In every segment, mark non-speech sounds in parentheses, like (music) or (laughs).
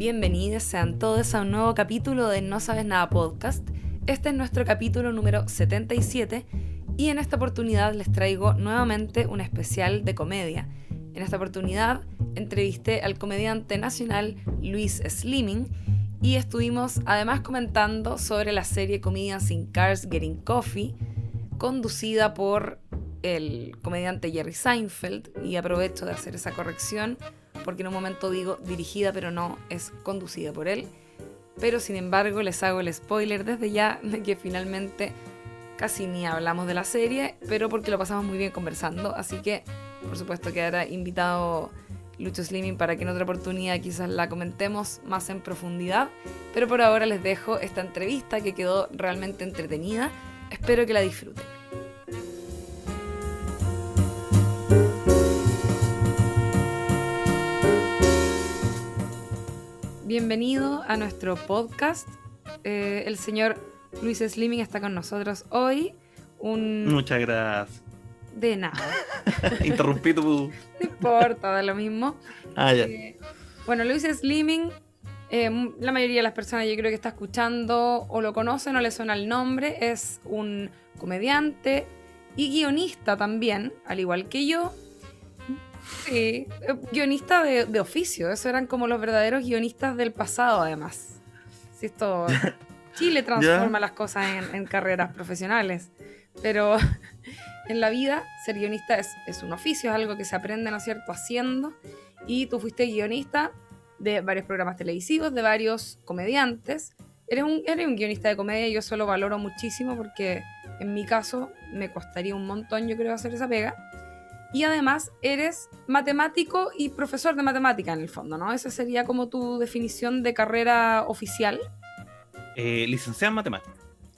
Bienvenidos sean todos a un nuevo capítulo de No Sabes Nada Podcast. Este es nuestro capítulo número 77 y en esta oportunidad les traigo nuevamente un especial de comedia. En esta oportunidad entrevisté al comediante nacional Luis Slimming y estuvimos además comentando sobre la serie Comedians in Cars Getting Coffee, conducida por el comediante Jerry Seinfeld, y aprovecho de hacer esa corrección porque en un momento digo dirigida pero no es conducida por él. Pero sin embargo les hago el spoiler desde ya de que finalmente casi ni hablamos de la serie, pero porque lo pasamos muy bien conversando, así que por supuesto quedará invitado Lucho Slimming para que en otra oportunidad quizás la comentemos más en profundidad, pero por ahora les dejo esta entrevista que quedó realmente entretenida, espero que la disfruten. Bienvenido a nuestro podcast. Eh, el señor Luis Slimming está con nosotros hoy. Un... Muchas gracias. De nada. (laughs) Interrumpí tu. (laughs) No importa, da lo mismo. Ah, ya. Eh, bueno, Luis Slimming, eh, la mayoría de las personas yo creo que está escuchando o lo conocen o le suena el nombre. Es un comediante y guionista también, al igual que yo. Sí, eh, guionista de, de oficio, esos eran como los verdaderos guionistas del pasado, además. Si esto. (laughs) Chile transforma las cosas en, en carreras profesionales, pero (laughs) en la vida ser guionista es, es, un oficio, es algo que se aprende, ¿no es cierto?, haciendo. Y tú fuiste guionista de varios programas televisivos, de varios comediantes. Eres un, eres un guionista de comedia y yo eso lo valoro muchísimo porque en mi caso me costaría un montón, yo creo, hacer esa pega y además eres matemático y profesor de matemática en el fondo, ¿no? Esa sería como tu definición de carrera oficial. Eh, licenciado en matemática.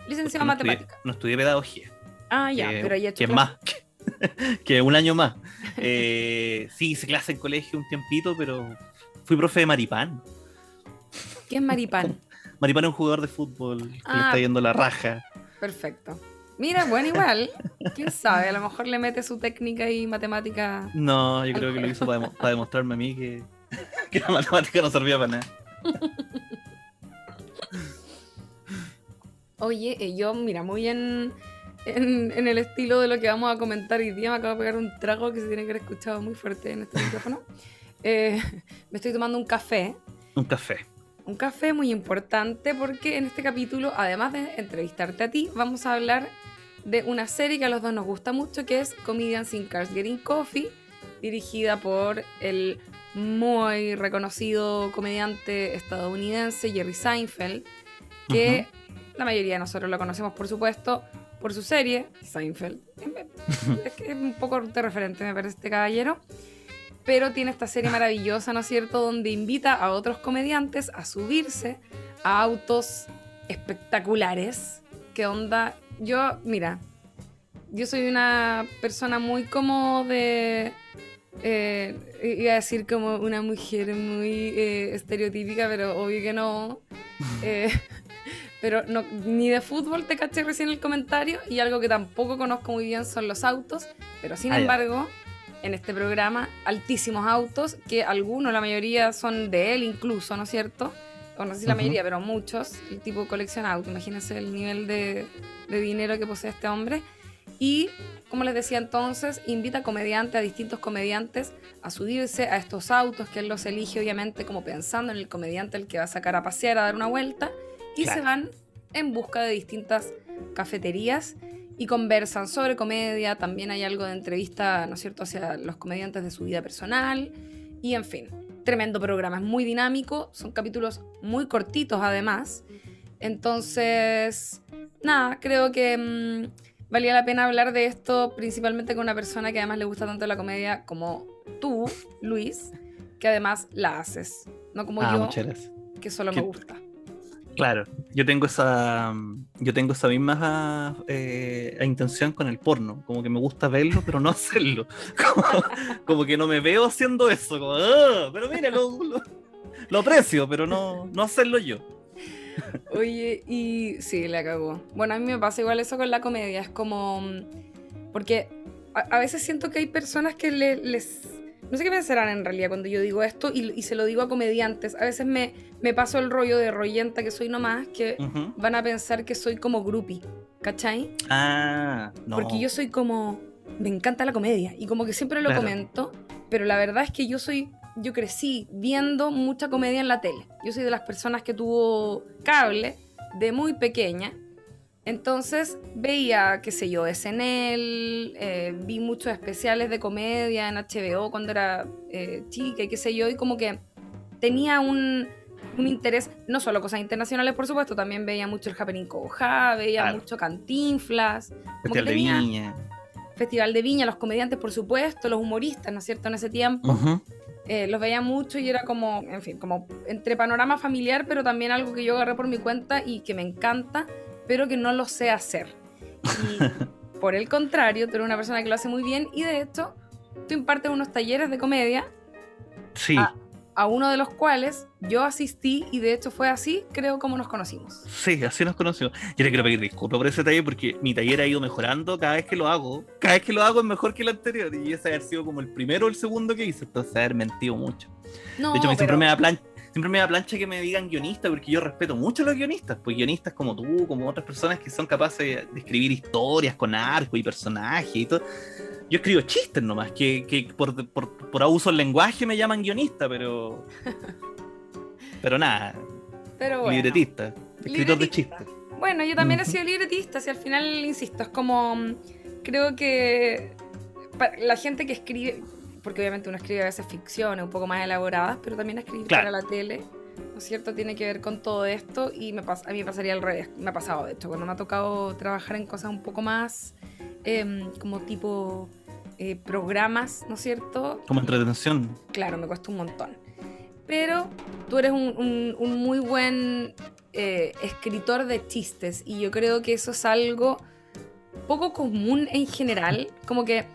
Licenciado en no matemática. Estudié, no estudié pedagogía. Ah, ya, que, pero ya he Que clase. más. Que, (laughs) que un año más. (laughs) Eh, sí, hice clase en colegio un tiempito, pero fui profe de Maripán. ¿Qué es maripán? (laughs) Maripán es un jugador de fútbol que le Ah. está yendo la raja. Perfecto. Mira, bueno, igual. ¿Quién sabe? A lo mejor le mete su técnica y matemática. No, yo creo que lo hizo para, demo- para demostrarme a mí que, (laughs) que la matemática no servía para nada. Oye, eh, yo, mira, muy en, en, en el estilo de lo que vamos a comentar hoy día, me acabo de pegar un trago que se tiene que haber escuchado muy fuerte en este micrófono. (laughs) Eh, me estoy tomando un café. Un café. Un café muy importante porque en este capítulo, además de entrevistarte a ti, vamos a hablar de una serie que a los dos nos gusta mucho, que es Comedians in Cars Getting Coffee, dirigida por el muy reconocido comediante estadounidense Jerry Seinfeld, que la mayoría de nosotros lo conocemos, por supuesto, por su serie, Seinfeld. (laughs) Es que es un poco de referente, me parece, este caballero pero tiene esta serie maravillosa, ¿no es cierto?, donde invita a otros comediantes a subirse a autos espectaculares. ¿Qué onda? Yo, mira, yo soy una persona muy como de... eh, iba a decir como una mujer muy eh, estereotípica, pero obvio que no. (laughs) Eh, (laughs) pero no, ni de fútbol te caché recién el comentario y algo que tampoco conozco muy bien son los autos, pero sin Ah, embargo en este programa altísimos autos, que algunos, la mayoría son de él incluso, ¿no es cierto? O no sé si la Ujú. mayoría, pero muchos. El tipo colecciona autos, imagínense el nivel de, de dinero que posee este hombre. Y, como les decía entonces, invita a comediantes, a distintos comediantes, a subirse a estos autos, que él los elige obviamente como pensando en el comediante el que va a sacar a pasear, a dar una vuelta, y Claro. se van en busca de distintas cafeterías y conversan sobre comedia, también hay algo de entrevista, ¿no es cierto?, hacia los comediantes de su vida personal, y en fin, tremendo programa, es muy dinámico, son capítulos muy cortitos además, entonces, nada, creo que mm, valía la pena hablar de esto principalmente con una persona que además le gusta tanto la comedia como tú, Luis, que además la haces, no como Ah, yo, que solo me gusta. Claro, yo tengo esa yo tengo esa misma eh, intención con el porno, como que me gusta verlo, pero no (laughs) hacerlo. Como, que no me veo haciendo eso, como, "Ah", pero mira, lo, lo- lo aprecio, pero no, no hacerlo yo. Oye, y sí, la cagó. Bueno, a mí me pasa igual eso con la comedia. Es como. mm, Porque a, veces siento que hay personas que le- les, no sé qué pensarán en realidad cuando yo digo esto y, y se lo digo a comediantes. A veces me, me paso el rollo de royenta que soy nomás, que Ujú. van a pensar que soy como groupie, ¿cachai? Ah, no. Porque yo soy como, me encanta la comedia y como que siempre lo Claro. comento, pero la verdad es que yo soy, yo crecí viendo mucha comedia en la tele. Yo soy de las personas que tuvo cable de muy pequeña. Entonces veía, qué sé yo, SNL, eh, vi muchos especiales de comedia en HBO cuando era eh, chica y qué sé yo, y como que tenía un, un interés, no solo cosas internacionales, por supuesto, también veía mucho el Happening Coja, veía Claro. mucho Cantinflas, Festival de Viña. Festival de Viña, los comediantes, por supuesto, los humoristas, ¿no es cierto? En ese tiempo eh, los veía mucho y era como, en fin, como entre panorama familiar, pero también algo que yo agarré por mi cuenta y que me encanta, pero que no lo sé hacer. Y (laughs) por el contrario, tú eres una persona que lo hace muy bien y de hecho, tú impartes unos talleres de comedia Sí, Ah. a uno de los cuales yo asistí y de hecho fue así, creo, como nos conocimos. sí, así nos conocimos. Yo le quiero pedir disculpas por ese taller porque mi taller ha ido mejorando cada vez que lo hago. Cada vez que lo hago es mejor que el anterior y ese haber sido como el primero o el segundo que hice, entonces haber mentido mucho. No, De hecho, a mí siempre pero- me da plancha. Siempre me da plancha que me digan guionista, porque yo respeto mucho a los guionistas, pues guionistas como tú, como otras personas que son capaces de escribir historias con arco y personajes y todo. Yo escribo chistes nomás, que, que por, por, por abuso del lenguaje me llaman guionista, pero. (laughs) Pero nada, pero bueno. libretista, escritor de Libretista. chistes. Bueno, yo también he sido libretista, si al final, insisto, es como, mm, creo que la gente que escribe, porque obviamente uno escribe a veces ficciones un poco más elaboradas, pero también escribir Claro. para la tele, ¿no es cierto? Tiene que ver con todo esto y me a mí me pasaría al revés, me ha pasado de hecho, cuando me ha tocado trabajar en cosas un poco más em, como tipo eh, programas, ¿no es cierto? Como entretención. claro, me cuesta un montón. Pero tú eres un, un- un muy buen eh, escritor de chistes y yo creo que eso es algo poco común en general. Como que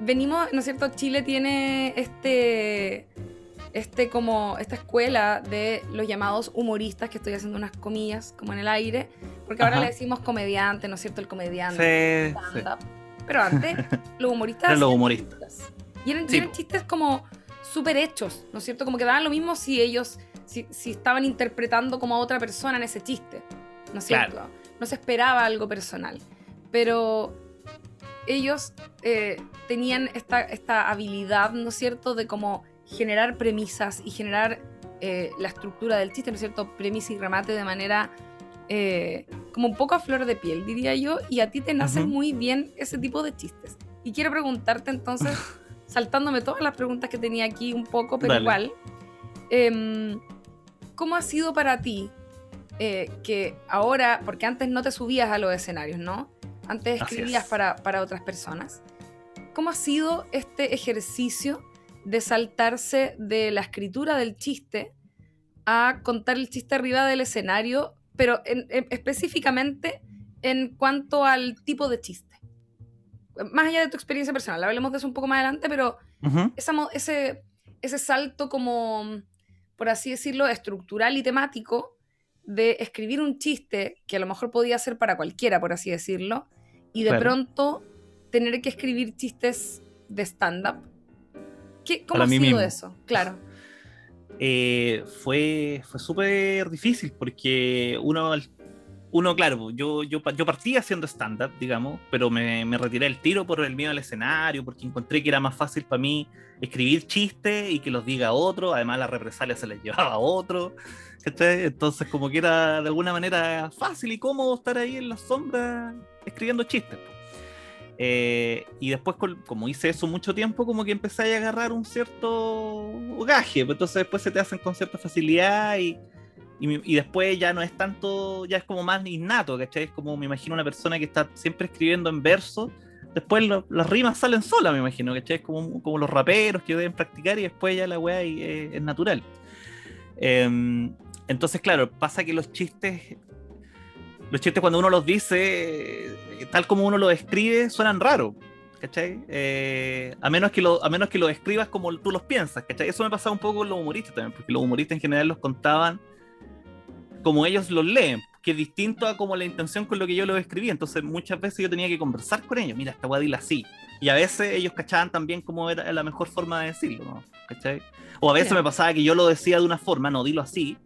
venimos, ¿no es cierto? Chile tiene este, este como, esta escuela de los llamados humoristas, que estoy haciendo unas comillas como en el aire, porque ahora le decimos comediante, ¿no es cierto? El comediante Sí. Pero antes, (laughs) los humoristas. Los humoristas. Y eran, Sí, chistes como súper hechos, ¿no es cierto? Como que daban lo mismo si ellos, si, si estaban interpretando como a otra persona en ese chiste, ¿no es Claro. cierto? No se esperaba algo personal. Pero ellos eh, tenían esta, esta habilidad, ¿no es cierto?, de como generar premisas y generar eh, la estructura del chiste, ¿no es cierto?, premisa y remate de manera eh, como un poco a flor de piel, diría yo, y a ti te nacen muy bien ese tipo de chistes. Y quiero preguntarte entonces, (laughs) saltándome todas las preguntas que tenía aquí un poco, pero Dale. igual, em, ¿cómo ha sido para ti que ahora, porque antes no te subías a los escenarios, ¿no? Antes escribías es. para, para otras personas. ¿Cómo ha sido este ejercicio de saltarse de la escritura del chiste a contar el chiste arriba del escenario, pero en- en- específicamente en cuanto al tipo de chiste? Más allá de tu experiencia personal, hablemos de eso un poco más adelante, pero Ujú. esa mo- ese, ese salto como, por así decirlo, estructural y temático de escribir un chiste que a lo mejor podía ser para cualquiera, por así decirlo, y de Claro. pronto tener que escribir chistes de stand-up. ¿Qué- ¿Cómo Para ha sido mismo. eso? Claro. eh, fue, fue súper difícil porque uno, uno claro, yo, yo, yo partí haciendo stand-up, digamos, pero me, me retiré el tiro por el miedo al escenario, porque encontré que era más fácil para mí escribir chistes y que los diga otro, además las represalias se les llevaba a otro. Entonces como que era de alguna manera fácil y cómodo estar ahí en la sombra escribiendo chistes. Eh, y después, como hice eso mucho tiempo, como que empecé a agarrar un cierto gaje, pues entonces después se te hacen con cierta facilidad y, y, después ya no es tanto, ya es como más innato, ¿cachai? Es como me imagino una persona que está siempre escribiendo en verso, después las rimas salen solas, me imagino, ¿cachai? Es como, como los raperos que deben practicar y después ya la weá eh, es natural. Em, entonces, claro, pasa que los chistes los chistes cuando uno los dice, tal como uno los escribe, suenan raros. ¿Cachai? Eh, a, menos que lo, a menos que los escribas como tú los piensas, ¿cachai? Eso me pasaba un poco con los humoristas también, porque los humoristas en general los contaban como ellos los leen, que es distinto a como la intención con lo que yo lo escribí. Entonces muchas veces yo tenía que conversar con ellos, mira, esta voy a así. Y a veces ellos cachaban también cómo era la mejor forma de decirlo, ¿no? ¿Cachai? O a veces me pasaba que yo lo decía de una forma, no, dilo así,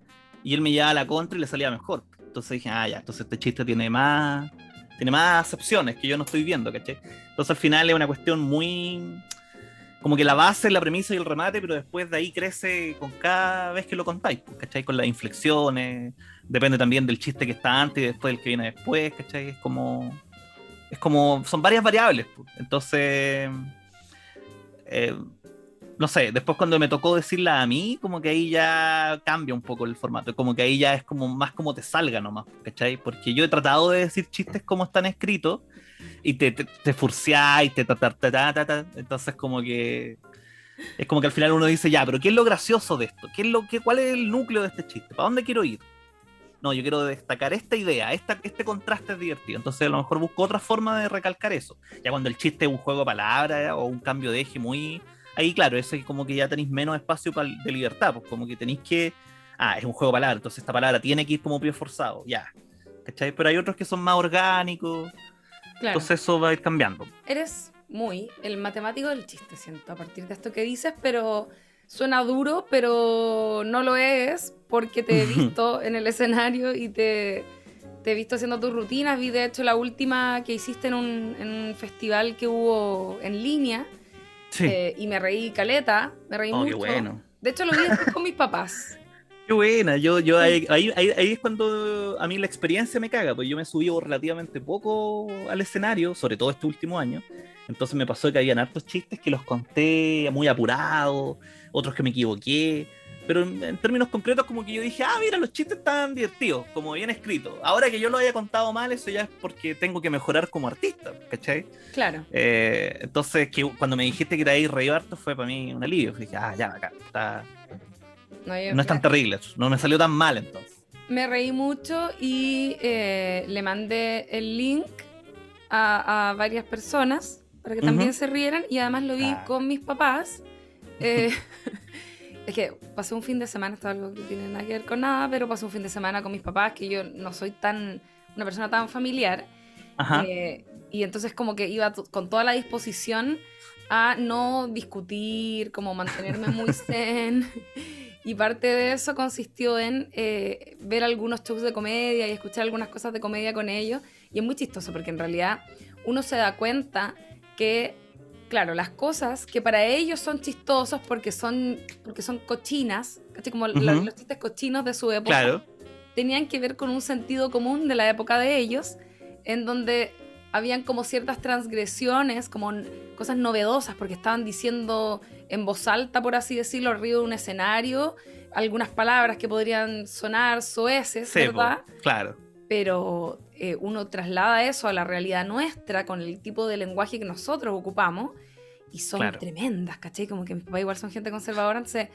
y él me llevaba a la contra y le salía mejor. Entonces dije, ah, ya, entonces este chiste tiene más, tiene más acepciones que yo no estoy viendo, ¿cachai? Entonces al final es una cuestión muy como que la base, la premisa y el remate, pero después de ahí crece con cada vez que lo contáis, ¿cachai? Con las inflexiones, depende también del chiste que está antes y después del que viene después, ¿cachai? Es como, es como, son varias variables, pues. entonces, eh, no sé, después cuando me tocó decirla a mí, como que ahí ya cambia un poco el formato, como que ahí ya es como más como te salga nomás, ¿cachai? Porque yo he tratado de decir chistes como están escritos, y te, te, te y te ta, ta, ta, ta, entonces como que es como que al final uno dice, ya, pero ¿qué es lo gracioso de esto? ¿Qué es lo, qué, ¿Cuál es el núcleo de este chiste? ¿Para dónde quiero ir? No, yo quiero destacar esta idea, esta, este contraste es divertido. Entonces a lo mejor busco otra forma de recalcar eso. Ya cuando el chiste es un juego de palabras o un cambio de eje muy... Ahí claro, ese es como que ya tenéis menos espacio de libertad, pues como que tenéis que... Ah, es un juego de palabras, entonces esta palabra tiene que ir como pie forzado, ya. ¿Cachai? Pero hay otros que son más orgánicos, entonces eso va a ir cambiando. Eres muy el matemático del chiste, siento, a partir de esto que dices, pero suena duro, pero no lo es porque te he (laughs) visto en el escenario y te, te, he visto haciendo tus rutinas. Vi de hecho la última que hiciste en un, festival que hubo en línea. Sí. Eh, y me reí caleta, me reí oh, mucho. Qué bueno. De hecho lo vi después con mis papás. (laughs) Qué buena, yo, yo ahí, ahí, ahí, es cuando a mí la experiencia me caga, pues yo me subí relativamente poco al escenario, sobre todo este último año, entonces me pasó que habían hartos chistes que los conté muy apurados, otros que me equivoqué, pero en, términos concretos como que yo dije, ah, mira, los chistes están divertidos, como bien escritos. Ahora que yo lo haya contado mal, eso ya es porque tengo que mejorar como artista, ¿cachai? Claro. Eh, entonces, que cuando me dijiste que era ahí reír harto fue para mí un alivio, dije, ah, ya, acá, está no, es tan terrible, no me salió tan mal entonces. Me reí mucho y eh, le mandé el link a, varias personas para que también se rieran y además lo vi ah. con mis papás. (laughs) Eh, es que pasé un fin de semana, esto es algo que tiene nada que ver con nada, pero pasé un fin de semana con mis papás, que yo no soy tan una persona tan familiar. Eh, y entonces como que iba con toda la disposición a no discutir, como mantenerme muy (laughs) zen. Y parte de eso consistió en eh, ver algunos shows de comedia y escuchar algunas cosas de comedia con ellos. Y es muy chistoso porque en realidad uno se da cuenta que, claro, las cosas que para ellos son chistosos porque son, porque son cochinas, como los, chistes cochinos de su época, tenían que ver con un sentido común de la época de ellos, en donde habían como ciertas transgresiones, como cosas novedosas, porque estaban diciendo en voz alta, por así decirlo, arriba de un escenario, algunas palabras que podrían sonar soeces, ¿verdad? claro. Pero eh, uno traslada eso a la realidad nuestra con el tipo de lenguaje que nosotros ocupamos y son tremendas, ¿cachai? Como que mis papás igual son gente conservadora, entonces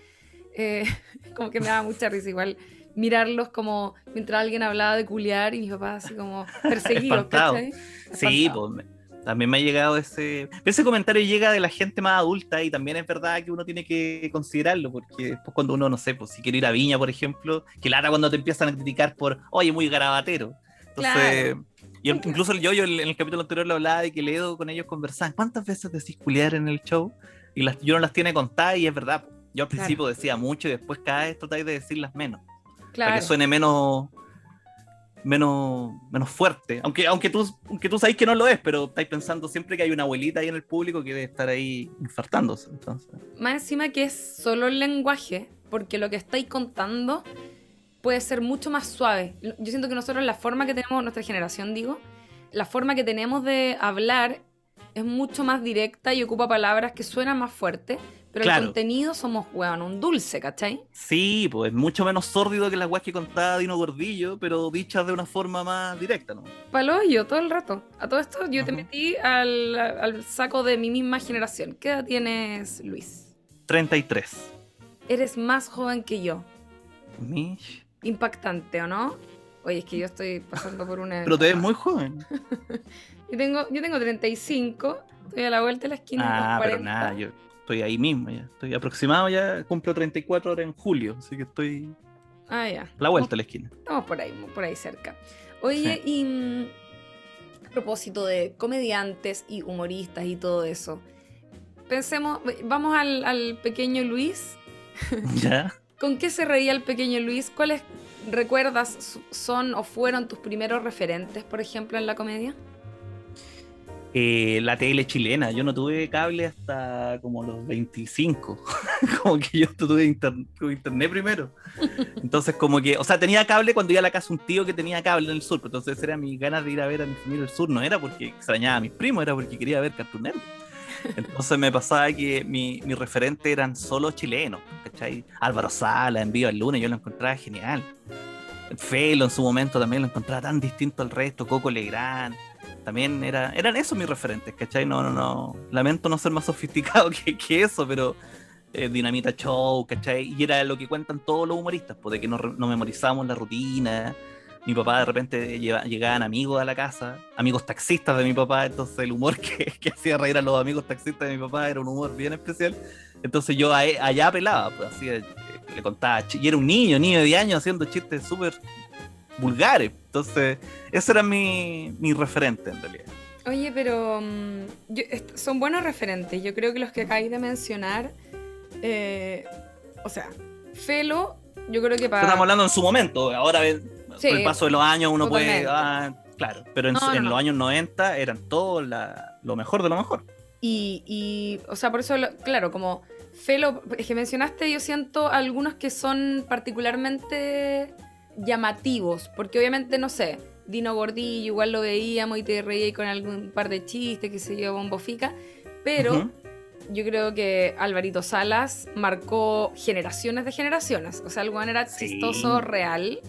eh, (laughs) como que me da mucha risa igual mirarlos como mientras alguien hablaba de culiar y mis papás así como (laughs) perseguidos, ¿cachai? Sí, pues también me ha llegado ese. Ese comentario llega de la gente más adulta y también es verdad que uno tiene que considerarlo, porque después cuando uno, no sé, pues si quiere ir a Viña, por ejemplo, que lata cuando te empiezan a criticar por, oye, muy garabatero. Entonces. Y incluso yo, yo en el capítulo anterior lo hablaba de que Ledo con ellos conversaban. ¿Cuántas veces decís culiar en el show? Y las, yo no las tiene contadas y es verdad. Yo al principio decía mucho y después cada vez tratáis de decirlas menos. Claro. Para que suene menos, menos, menos fuerte. Aunque, aunque, tú, aunque tú sabes que no lo es, pero estáis pensando siempre que hay una abuelita ahí en el público que debe estar ahí infartándose. Entonces. Más encima que es solo el lenguaje, porque lo que estáis contando puede ser mucho más suave. Yo siento que nosotros la forma que tenemos, nuestra generación digo, la forma que tenemos de hablar es mucho más directa y ocupa palabras que suenan más fuerte pero el contenido somos, weón, un dulce, ¿cachai? Sí, pues mucho menos sórdido que las weas que contaba Dino Gordillo, pero dichas de una forma más directa, ¿no? Palo yo, todo el rato. A todo esto yo te metí al, saco de mi misma generación. ¿Qué edad tienes, Luis? 33. Eres más joven que yo. Mish. Impactante, ¿o no? Oye, es que yo estoy pasando por una... pero te ves muy joven. (laughs) yo, tengo, yo tengo 35, estoy a la vuelta de la esquina. Ah, pero nada, yo estoy ahí mismo ya. Estoy aproximado ya, cumplo 34 horas en julio, así que estoy. Ah, ya. La vuelta a la esquina. Estamos por ahí, por ahí cerca. Oye, y mm, a propósito de comediantes y humoristas y todo eso, pensemos, vamos al, al pequeño Luis. (laughs) ¿Ya? ¿Con qué se reía el pequeño Luis? ¿Cuáles recuerdas son o fueron tus primeros referentes, por ejemplo, en la comedia? Eh, la tele chilena. Yo no tuve cable hasta como los 25. (laughs) como que yo tuve internet primero. Entonces, como que, o sea, tenía cable cuando iba a la casa un tío que tenía cable en el sur. Entonces, era mi ganas de ir a ver a mi familia del sur. No era porque extrañaba a mis primos, era porque quería ver Cartoon. Entonces me pasaba que mi, mi referente eran solo chilenos, ¿cachai? Álvaro Sala, en Viva el Lunes, yo lo encontraba genial. Felo en su momento también lo encontraba tan distinto al resto, Coco Legrand también era, eran esos mis referentes, ¿cachai? No, no, no. Lamento no ser más sofisticado (laughs) que, eso, pero eh, Dinamita Show, ¿cachai? Y era lo que cuentan todos los humoristas, pues de que memorizábamos la rutina. Mi papá de repente llegaban amigos a la casa, amigos taxistas de mi papá, entonces el humor (laughs) que, que, hacía reír a los amigos taxistas de mi papá era un humor bien especial. Entonces yo allá apelaba, pues así eh, le contaba, y era un niño, niño de 10 años haciendo chistes súper vulgares. Entonces, ese era mi, mi referente en realidad. Oye, pero mm, son buenos referentes. Yo creo que los que acabáis de mencionar, eh, o sea, Felo, yo creo que para... Estamos hablando en su momento, ahora con el paso de los años uno puede... Ah, claro, pero en, los años 90 eran todo lo mejor de lo mejor. Y, y o sea, por eso, claro, como Felo, es que mencionaste, yo siento algunos que son particularmente llamativos, porque obviamente, no sé, Dino Gordillo, igual lo veíamos y te reía con algún par de chistes, que se yo, bombofica, pero yo creo que Alvarito Salas marcó generaciones de generaciones, o sea, el era chistoso real,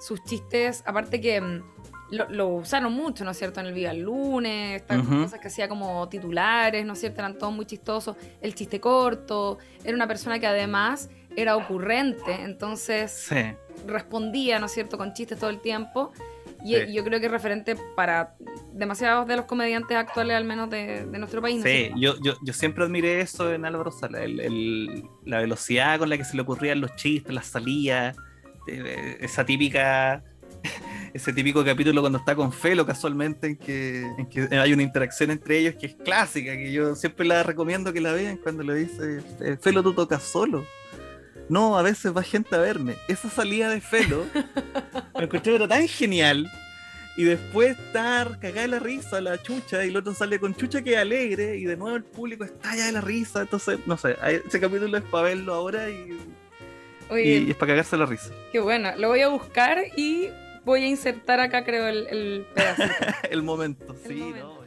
sus chistes, aparte que mm, lo, usaron mucho, ¿no es cierto? En el Viva el Lunes, estas cosas que hacía como titulares, ¿no es cierto? Eran todos muy chistosos. El chiste corto, era una persona que además era ocurrente, entonces respondía, ¿no es cierto?, con chistes todo el tiempo. Y yo creo que es referente para demasiados de los comediantes actuales, al menos de, nuestro país. Sí, yo, yo, yo, siempre admiré eso en Álvaro Sala, el, la velocidad con la que se le ocurrían los chistes, las salidas, eh, esa típica (laughs) ese típico capítulo cuando está con Felo casualmente en que, en que, hay una interacción entre ellos que es clásica, que yo siempre la recomiendo que la vean cuando le dice, eh, Felo tú tocas solo no, a veces va gente a verme. Esa salida de Felo (laughs) me encontré pero tan genial. Y después estar cagada de la risa, la chucha, y el otro sale con chucha que alegre, y de nuevo el público está ya de la risa. Entonces, no sé, ese capítulo es para verlo ahora y, y, es para cagarse la risa. Qué bueno, lo voy a buscar y voy a insertar acá, creo, el, el (laughs) el momento, sí, no.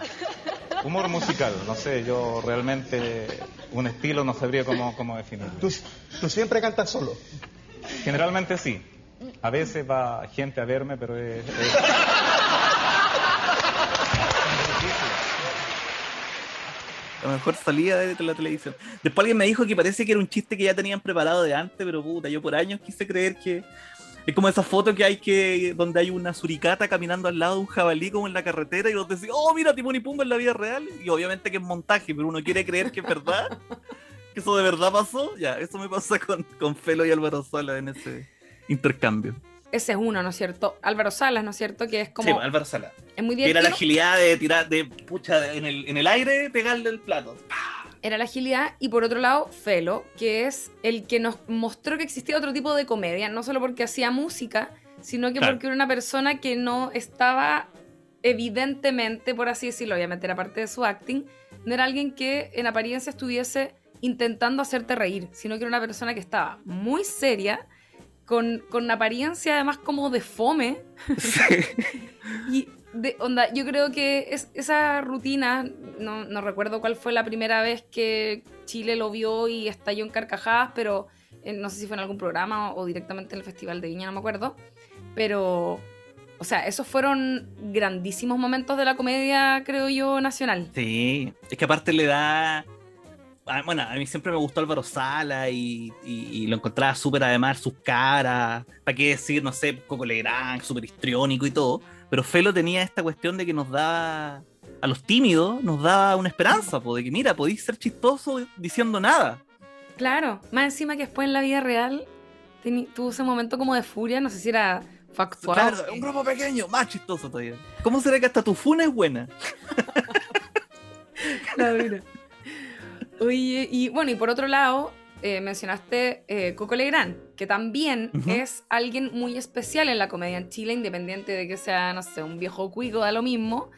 (laughs) Humor musical, no sé, yo realmente un estilo no sabría cómo, cómo definirlo. ¿Tú, siempre cantas solo? Generalmente sí. A veces va gente a verme, pero es... La mejor salida de la televisión. Después alguien me dijo que parece que era un chiste que ya tenían preparado de antes, pero puta, yo por años quise creer que es como esa foto que hay que donde hay una suricata caminando al lado de un jabalí como en la carretera y vos decís, oh, mira Timón y Pumba en la vida real. Y obviamente que es montaje, pero uno quiere creer que es verdad. que eso de verdad pasó. Ya, eso me pasa con, con Felo y Álvaro Salas en ese intercambio. Ese es uno, ¿no es cierto? Álvaro Salas, ¿no es cierto? Que es como. Sí, Álvaro Salas. Es muy bien. Era la agilidad de tirar, de pucha, en el, en el aire, pegarle el plato era la agilidad, y por otro lado, Felo, que es el que nos mostró que existía otro tipo de comedia, no solo porque hacía música, sino que porque era una persona que no estaba evidentemente, por así decirlo, obviamente era parte de su acting, no era alguien que en apariencia estuviese intentando hacerte reír, sino que era una persona que estaba muy seria, con, con apariencia además como de fome, (laughs) (laughs) y de, onda, yo creo que es, esa rutina, no, no, recuerdo cuál fue la primera vez que Chile lo vio y estalló en carcajadas, pero eh, no sé si fue en algún programa o, directamente en el Festival de Viña, no me acuerdo. Pero, o sea, esos fueron grandísimos momentos de la comedia, creo yo, nacional. Sí, es que aparte le da... Bueno, a mí siempre me gustó Álvaro Sala y, y, lo encontraba súper además sus caras, para qué decir, no sé, Coco Legrand, súper histriónico y todo pero Felo tenía esta cuestión de que nos daba, a los tímidos, nos daba una esperanza, de que mira, podéis ser chistoso diciendo nada. Claro, más encima que después en la vida real tuvo ese momento como de furia, no sé si era factual. Claro, un grupo pequeño, más chistoso todavía. ¿Cómo será que hasta tu funa es buena? (laughs) La. Oye, y bueno, y por otro lado, eh, mencionaste eh, Coco Legrand, que también es alguien muy especial en la comedia en Chile, independiente de que sea, no sé, un viejo cuico, da lo mismo,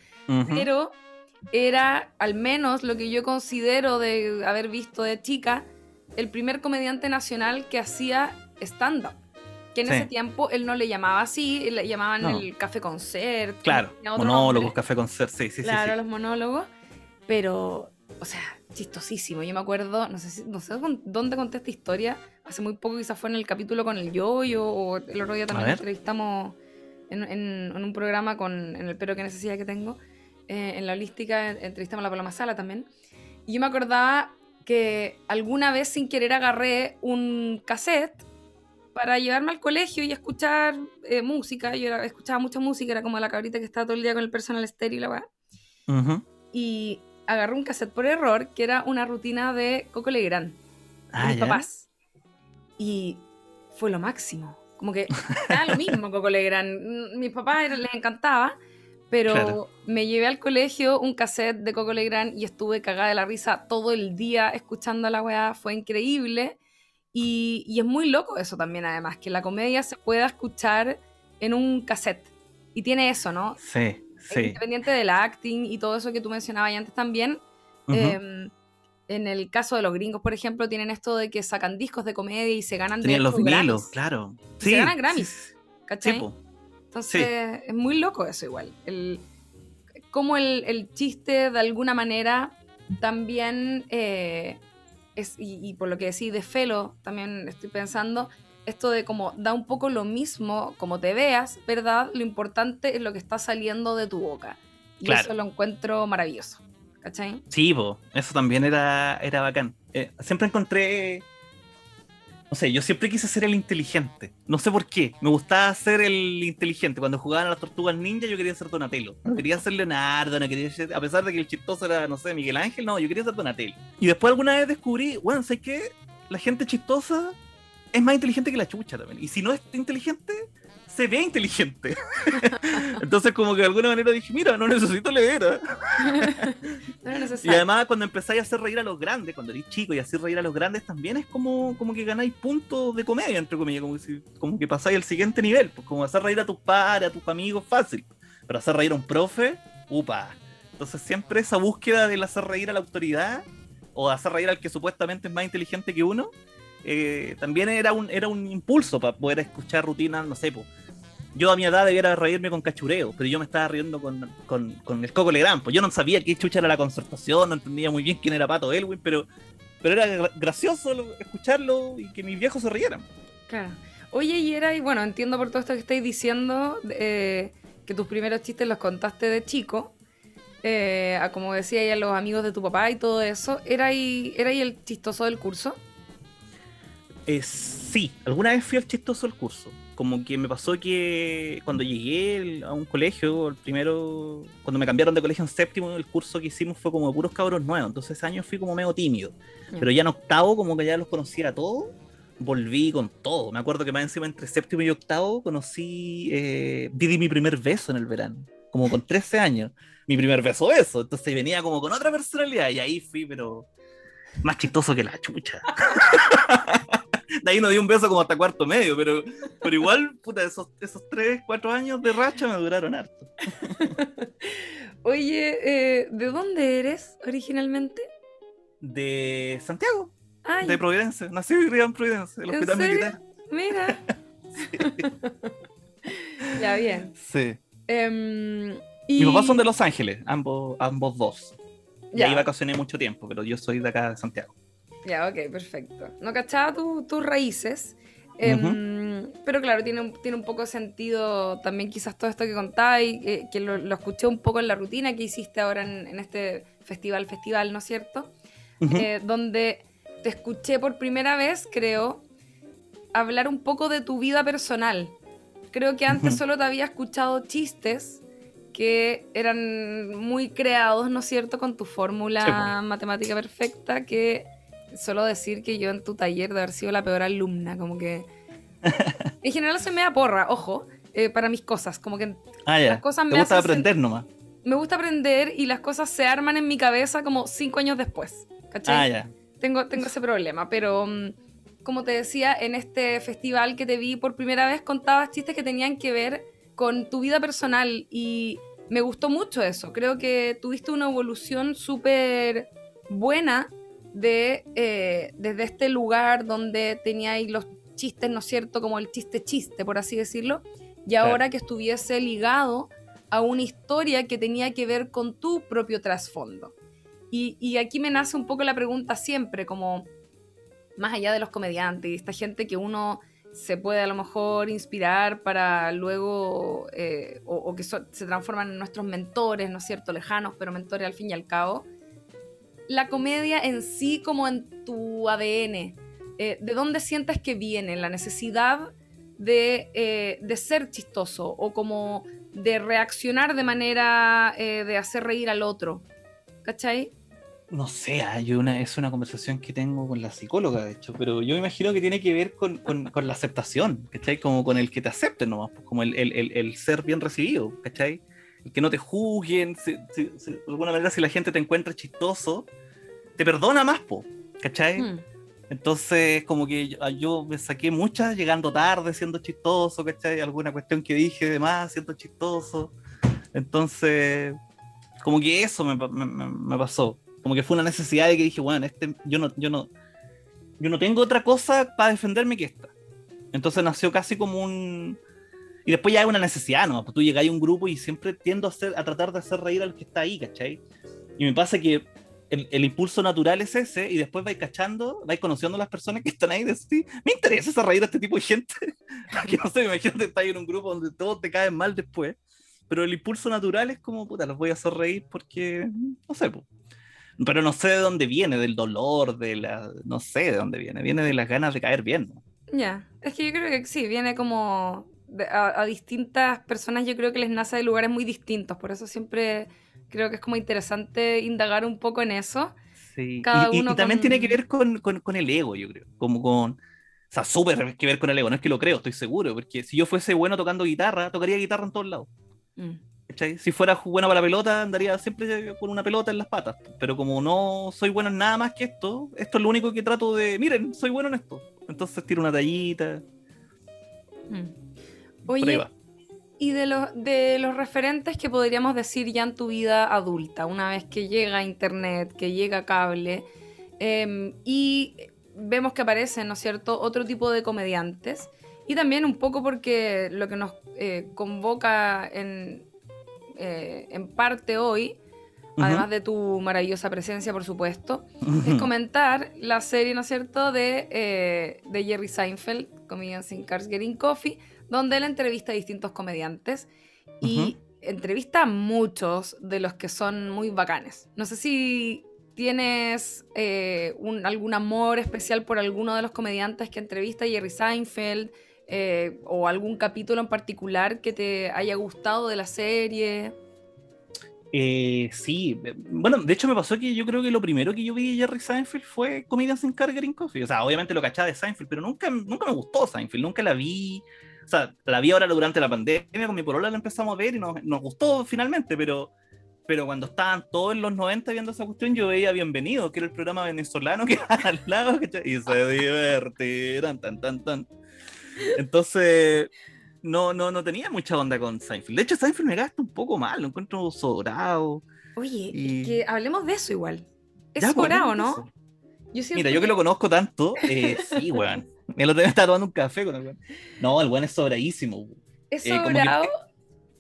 pero era, al menos lo que yo considero de haber visto de chica, el primer comediante nacional que hacía stand-up. Que en Sí. ese tiempo él no le llamaba así, le llamaban No. el café concert. Claro, monólogos, nombre. café concert, sí, sí, sí, claro, sí. los monólogos. Pero, o sea, chistosísimo. Yo me acuerdo, no sé, si- no sé dónde conté esta historia. Hace muy poco, quizás fue en el capítulo con el Yoyo, o el otro día también entrevistamos en, en- en un programa con en el pero que necesidad que tengo. eh, en la holística en- entrevistamos a la Paloma Sala también. Y yo me acordaba que alguna vez sin querer agarré un cassette para llevarme al colegio y escuchar eh, música. Yo era- escuchaba mucha música, era como la cabrita que estaba todo el día con el personal estéreo y la weá Ujú. y agarré un cassette por error que era una rutina de Coco Legrand, Ah, mis papás. Y fue lo máximo. Como que era lo mismo Coco Legrand. Mm, Mis papás les encantaba, pero Claro. me llevé al colegio un cassette de Coco Legrand y estuve cagada de la risa todo el día escuchando a la weá. Fue increíble. Y, y es muy loco eso también, además, que la comedia se pueda escuchar en un cassette. Y tiene eso, ¿no? Sí, sí. Independiente del acting y todo eso que tú mencionabas antes también, eh, en el caso de los gringos, por ejemplo, tienen esto de que sacan discos de comedia y se ganan Tenían los vinilos, claro. Se ganan Grammys. ¿cachai? sí. Entonces, es muy loco eso igual. El, como el, el chiste, de alguna manera, también eh, es, y, y por lo que decís de Felo, también estoy pensando, esto de como da un poco lo mismo, como te veas, ¿verdad? Lo importante es lo que está saliendo de tu boca. Y Claro. eso lo encuentro maravilloso. ¿Cachai? Sí, po, eso también era, era bacán. Eh, siempre encontré. No sé, yo siempre quise ser el inteligente. No sé por qué. Me gustaba ser el inteligente. Cuando jugaban a las tortugas ninja, yo quería ser Donatello. No quería ser Leonardo, no quería ser. A pesar de que el chistoso era, no sé, Miguel Ángel, no, yo quería ser Donatello. Y después alguna vez descubrí, bueno, ¿sabes qué? La gente chistosa es más inteligente que la chucha también. Y si no es inteligente, se ve inteligente. (laughs) Entonces, como que de alguna manera dije, mira, no necesito leer. ¿eh? (laughs) No Y además cuando empezáis a hacer reír a los grandes, cuando eres chico y hacer reír a los grandes también es como, como que ganáis puntos de comedia, entre comillas, como que, si- como que pasáis al siguiente nivel, pues como hacer reír a tus padres, a tus amigos, fácil. Pero hacer reír a un profe, upa. Entonces siempre esa búsqueda del hacer reír a la autoridad o hacer reír al que supuestamente es más inteligente que uno, eh, también era un, era un impulso para poder escuchar rutinas, no sé, pues. Yo a mi edad debiera reírme con cachureo, pero yo me estaba riendo con, con, con el Coco Legrand. Pues yo no sabía qué chucha era la concertación, no entendía muy bien quién era Pato Elwin, pero, pero era gra- gracioso lo- escucharlo y que mis viejos se rieran. Claro. Oye, y era, y bueno, entiendo por todo esto que estáis diciendo, eh, que tus primeros chistes los contaste de chico, eh, a como decía ahí a los amigos de tu papá y todo eso. ¿Era era ahí el chistoso del curso? Eh, sí, alguna vez fui al chistoso del curso. Como que me pasó que cuando llegué el- a un colegio, el primero, cuando me cambiaron de colegio en séptimo, el curso que hicimos fue como de puros cabros nuevos. Entonces ese año fui como medio tímido. Ya. Pero ya en octavo, como que ya los conocía a todos, volví con todo. Me acuerdo que más encima entre séptimo y octavo conocí, eh, di mi primer beso en el verano, como con 13 años. Mi primer beso beso. Entonces venía como con otra personalidad y ahí fui, pero más chistoso que la chucha. (laughs) De ahí no di un beso como hasta cuarto medio, pero, pero igual, puta, esos, esos tres, cuatro años de racha me duraron harto. (laughs) Oye, eh, ¿de dónde eres originalmente? De Santiago, Ay, de Providencia. Nací y en Providencia, el ¿En hospital serio? militar. mira. (laughs) ya, bien. Sí. Y... Mis papás son de Los Ángeles, ambos, ambos dos. Y Ya. ahí vacacioné mucho tiempo, pero yo soy de acá de Santiago. Ya, ok, perfecto. No cachaba tu- tus raíces. em, Pero claro, tiene un, tiene un poco sentido también quizás todo esto que contáis, eh, que lo, lo escuché un poco en la rutina que hiciste ahora en, en este festival, festival, ¿no es cierto? Ujú. Eh, donde te escuché por primera vez, creo, hablar un poco de tu vida personal. Creo que antes Ujú. solo te había escuchado chistes que eran muy creados, ¿no es cierto?, con tu fórmula Sí, po. matemática perfecta, que solo decir que yo en tu taller de haber sido la peor alumna, como que (laughs) en general se me da porra, ojo, eh, para mis cosas. Como que Ah, ya. las cosas Te me gusta hacen aprender nomás. me gusta aprender y las cosas se arman en mi cabeza como cinco años después. ¿Cachai? Ah, ya. tengo, tengo ese problema, pero mm, como te decía, en este festival que te vi por primera vez contabas chistes que tenían que ver con tu vida personal y me gustó mucho eso. Creo que tuviste una evolución súper buena de, eh, desde este lugar donde teníais los chistes, ¿no es cierto? Como el chiste chiste, por así decirlo, y ahora que estuviese ligado a una historia que tenía que ver con tu propio trasfondo. Y, y aquí me nace un poco la pregunta siempre, como más allá de los comediantes y esta gente que uno se puede a lo mejor inspirar para luego, eh, o, o que so- se transforman en nuestros mentores, ¿no es cierto? Lejanos, pero mentores al fin y al cabo. La comedia en sí como en tu ADN, eh, ¿de dónde sientes que viene la necesidad de, eh, de ser chistoso o como de reaccionar de manera eh, de hacer reír al otro? ¿Cachai? No sé, ah, yo una, es una conversación que tengo con la psicóloga, de hecho, pero yo imagino que tiene que ver con, con- con la aceptación, ¿cachai? Como con el que te acepten nomás, pues, como el, el- el- el ser bien recibido, ¿cachai? Que no te juzguen, si- si- si- de alguna manera si la gente te encuentra chistoso, te perdona más, po, ¿cachai? Hmm. Entonces, como que yo, yo me saqué muchas llegando tarde, siendo chistoso, ¿cachai? Alguna cuestión que dije de más, siendo chistoso. Entonces, como que eso me pasó. Como que fue una necesidad de que dije, bueno, este, yo no, yo no, yo no tengo otra cosa para defenderme que esta. Entonces nació casi como un. Y después ya es una necesidad, ¿no? Pues tú llegas a un grupo y siempre tiendo a, hacer, a tratar de hacer reír al que está ahí, ¿cachai? Y me pasa que el, el impulso natural es ese, y después vais cachando, vais conociendo a las personas que están ahí, decís, "Sí, me interesa hacer reír a este tipo de gente. (laughs) que no sé, que estás en un grupo donde todos te caen mal después, pero el impulso natural es como, puta, los voy a hacer reír porque, no sé, po. pero no sé de dónde viene, del dolor, de la, no sé de dónde viene, viene de las ganas de caer bien. ¿no? Ya, es que yo creo que sí, viene como de- a, a distintas personas, yo creo que les nace de lugares muy distintos, por eso siempre creo que es como interesante indagar un poco en eso. Sí. Cada y, y- uno y también con- tiene que ver con, con- con el ego, yo creo. Como con. O sea, súper que ver con el ego. No es que lo creo, estoy seguro. Porque si yo fuese bueno tocando guitarra, tocaría guitarra en todos lados. Mm. Si fuera bueno para la pelota, andaría siempre con una pelota en las patas. Pero como no soy bueno en nada más que esto, esto es lo único que trato de. Miren, soy bueno en esto. Entonces tiro una tallita. Mm. Oye, y de los, de los referentes que podríamos decir ya en tu vida adulta, una vez que llega internet, que llega cable, em, y vemos que aparecen, ¿no es cierto?, otro tipo de comediantes, y también un poco porque lo que nos eh, convoca en, eh, en parte hoy, además de tu maravillosa presencia, por supuesto, es comentar la serie, ¿no es cierto?, de, eh, de Jerry Seinfeld, Comedians in Cars Getting Coffee, donde él entrevista a distintos comediantes y entrevista a muchos de los que son muy bacanes. No sé si tienes eh, un- algún amor especial por alguno de los comediantes que entrevista Jerry Seinfeld eh, o algún capítulo en particular que te haya gustado de la serie. Eh, sí, bueno, de hecho me pasó que yo creo que lo primero que yo vi de Jerry Seinfeld fue Comedians in Car Coffee. O sea, obviamente lo cachaba de Seinfeld, pero nunca, nunca me gustó Seinfeld, nunca la vi. O sea, la vi ahora durante la pandemia, con mi polola la empezamos a ver y nos, nos gustó finalmente, pero, pero cuando estaban todos en los 90 viendo esa cuestión, yo veía Bienvenido, que era el programa venezolano que (laughs) al lado, y se divertirán, tan, tan, tan. Entonces, no, no, no tenía mucha onda con Seinfeld. De hecho, Seinfeld me gasta un poco mal, lo encuentro sobrado. Oye, Y- que hablemos de eso igual. Es Ya, pues, sobrado, ¿no? Yo Mira, yo que lo conozco tanto, eh, sí, weón. El otro día estaba tomando un café con el weón. No, el weón es sobradísimo. weón. es eh, que- sobrado.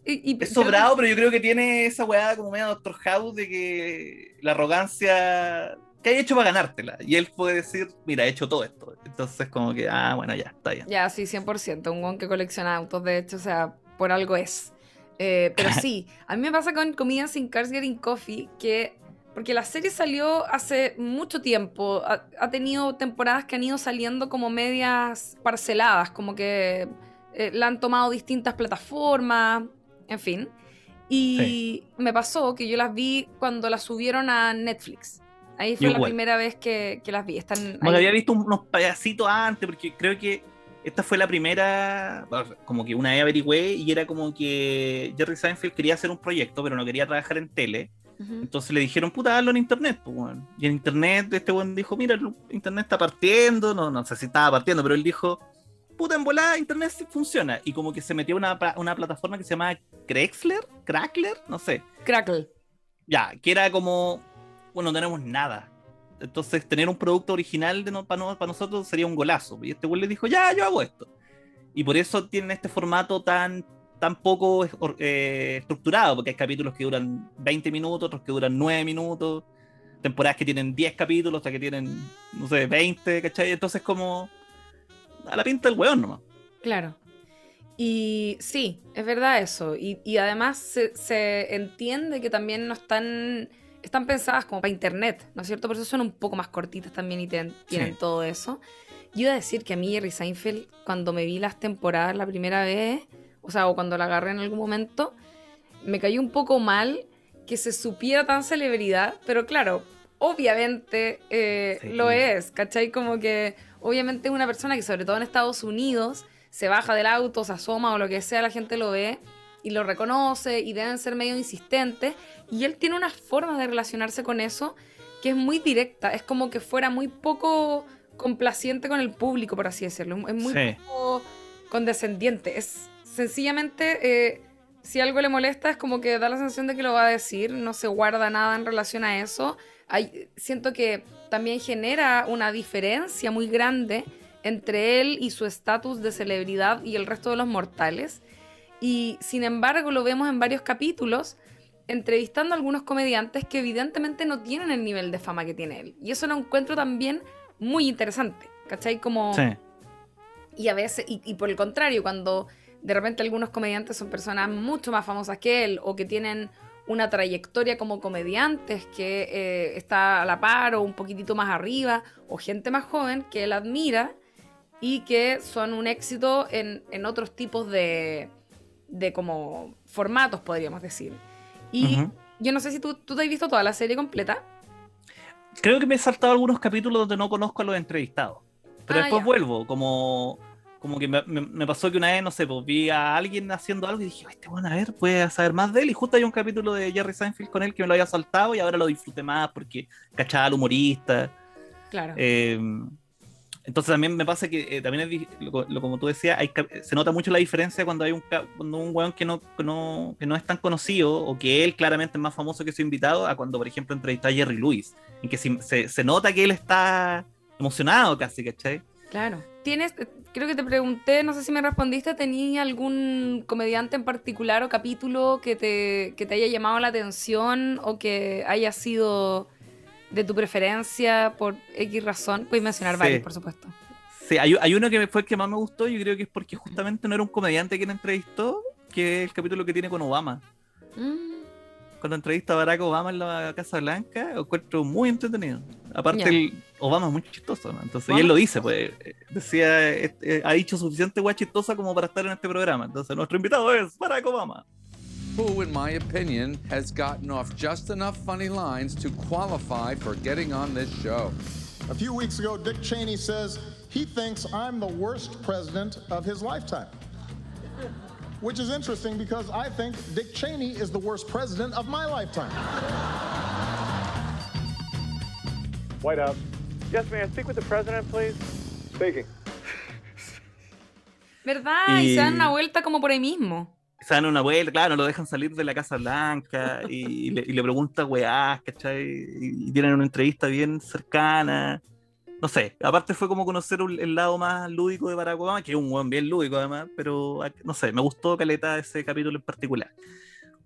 y- y- Es sobrado, pero yo creo que tiene esa weá como medio Doctor House de que la arrogancia que hay hecho para ganártela. Y él puede decir, mira, he hecho todo esto. Entonces, como que, ah, bueno, ya, está bien. Ya, sí, 100%. Un guan que colecciona autos, de hecho, o sea, por algo es. Eh, pero (laughs) sí, a mí me pasa con Comedians in Cars Getting Coffee que. Porque la serie salió hace mucho tiempo. Ha, ha tenido temporadas que han ido saliendo como medias parceladas, como que eh, la han tomado distintas plataformas, en fin. Y me pasó que yo las vi cuando las subieron a Netflix. Ahí fue Yo la igual. primera vez que, que las vi. Están ahí. había visto unos payasitos antes, porque creo que esta fue la primera, bueno, como que una vez averigüé y era como que Jerry Seinfeld quería hacer un proyecto, pero no quería trabajar en tele. Entonces le dijeron, puta, hazlo en internet. Pues, weón. Y en internet este weón dijo, mira, el internet está partiendo, no, no sé si estaba partiendo, pero él dijo, puta, en volada, internet sí funciona. Y como que se metió a una, una plataforma que se llama Crexler, Crackler, no sé. Crackle. Ya, que era como, bueno, no tenemos nada. Entonces, tener un producto original de no, para, nosotros sería un golazo. Y este güey le dijo, ya, yo hago esto. Y por eso tienen este formato tan, tan poco eh, estructurado, porque hay capítulos que duran 20 minutos, otros que duran 9 minutos, temporadas que tienen 10 capítulos, otras que tienen, no sé, 20, ¿cachai? Entonces, como a la pinta del weón nomás. Claro. Y sí, es verdad eso. Y, y además se, se entiende que también no están, están pensadas como para internet, ¿no es cierto? Por eso son un poco más cortitas también y tienen, tienen Sí. todo eso. Yo iba a decir que a mí Jerry Seinfeld, cuando me vi las temporadas la primera vez, o sea, o cuando la agarré en algún momento, me cayó un poco mal que se supiera tan celebridad, pero claro, obviamente eh, Sí. lo es, ¿cachai? Como que obviamente es una persona que sobre todo en Estados Unidos se baja del auto, se asoma o lo que sea, la gente lo ve y lo reconoce y deben ser medio insistentes. Y él tiene una forma de relacionarse con eso que es muy directa, es como que fuera muy poco complaciente con el público, por así decirlo, es muy Sí. poco condescendiente, es sencillamente... eh, si algo le molesta es como que da la sensación de que lo va a decir, no se guarda nada en relación a eso. Hay, siento que también genera una diferencia muy grande entre él y su estatus de celebridad y el resto de los mortales. Y sin embargo lo vemos en varios capítulos entrevistando a algunos comediantes que evidentemente no tienen el nivel de fama que tiene él. Y eso lo encuentro también muy interesante, ¿cachai? Como... Sí. Y a veces, y, y por el contrario, cuando de repente algunos comediantes son personas mucho más famosas que él o que tienen una trayectoria como comediantes que eh, está a la par o un poquitito más arriba, o gente más joven que él admira y que son un éxito en, en otros tipos de, de como formatos, podríamos decir. Y yo no sé si tú, tú te has visto toda la serie completa. Creo que me he saltado algunos capítulos donde no conozco a los entrevistados. Pero Ah, después ya. vuelvo, como, como que me, me- me pasó que una vez, no sé, pues vi a alguien haciendo algo y dije, este bueno, a ver, puede saber más de él. Y justo hay un capítulo de Jerry Seinfeld con él que me lo había saltado y ahora lo disfruté más porque cachaba al humorista. Claro. Eh, entonces también me pasa que eh, también es lo, lo- como tú decías, hay se nota mucho la diferencia cuando hay un, cuando un weón que no, que, no, que no es tan conocido o que él claramente es más famoso que su invitado a cuando, por ejemplo, entrevista a Jerry Lewis, en que si- se, se nota que él está emocionado casi, ¿cachai? Claro. ¿Tienes, creo que te pregunté, no sé si me respondiste, ¿tenías algún comediante en particular o capítulo que te, que te haya llamado la atención o que haya sido de tu preferencia por X razón? Puedes mencionar Sí. varios, por supuesto. Sí, hay, hay uno que me- fue el que más me gustó, yo creo que es porque justamente no era un comediante quien entrevistó, que es el capítulo que tiene con Obama. Mm, Cuando entrevista a Barack Obama en la Casa Blanca, lo encuentro muy entretenido. Aparte, el Obama es muy chistoso, ¿no? Entonces, y él lo dice, pues, eh, decía, eh, eh, ha dicho suficiente guay chistosa como para estar en este programa. Entonces, nuestro invitado es Barack Obama. who, in my opinion, has gotten off just enough funny lines to qualify for getting on this show. A few weeks ago, Dick Cheney says he thinks I'm the worst president of his lifetime. Which is interesting because I think Dick Cheney is the worst president of my lifetime. White House. Yes, may I speak with the president, please? Speaking. ¿Verdad? Y... Y- se dan una vuelta como por ahí mismo. Se dan una vuelta, claro, lo dejan salir de la Casa Blanca y, le, y le pregunta weás, ¿cachai? Y, y tienen una entrevista bien cercana. No sé, aparte fue como conocer un- el lado más lúdico de Barack Obama, que es un weón bien lúdico además, pero no sé, me gustó Caleta ese capítulo en particular.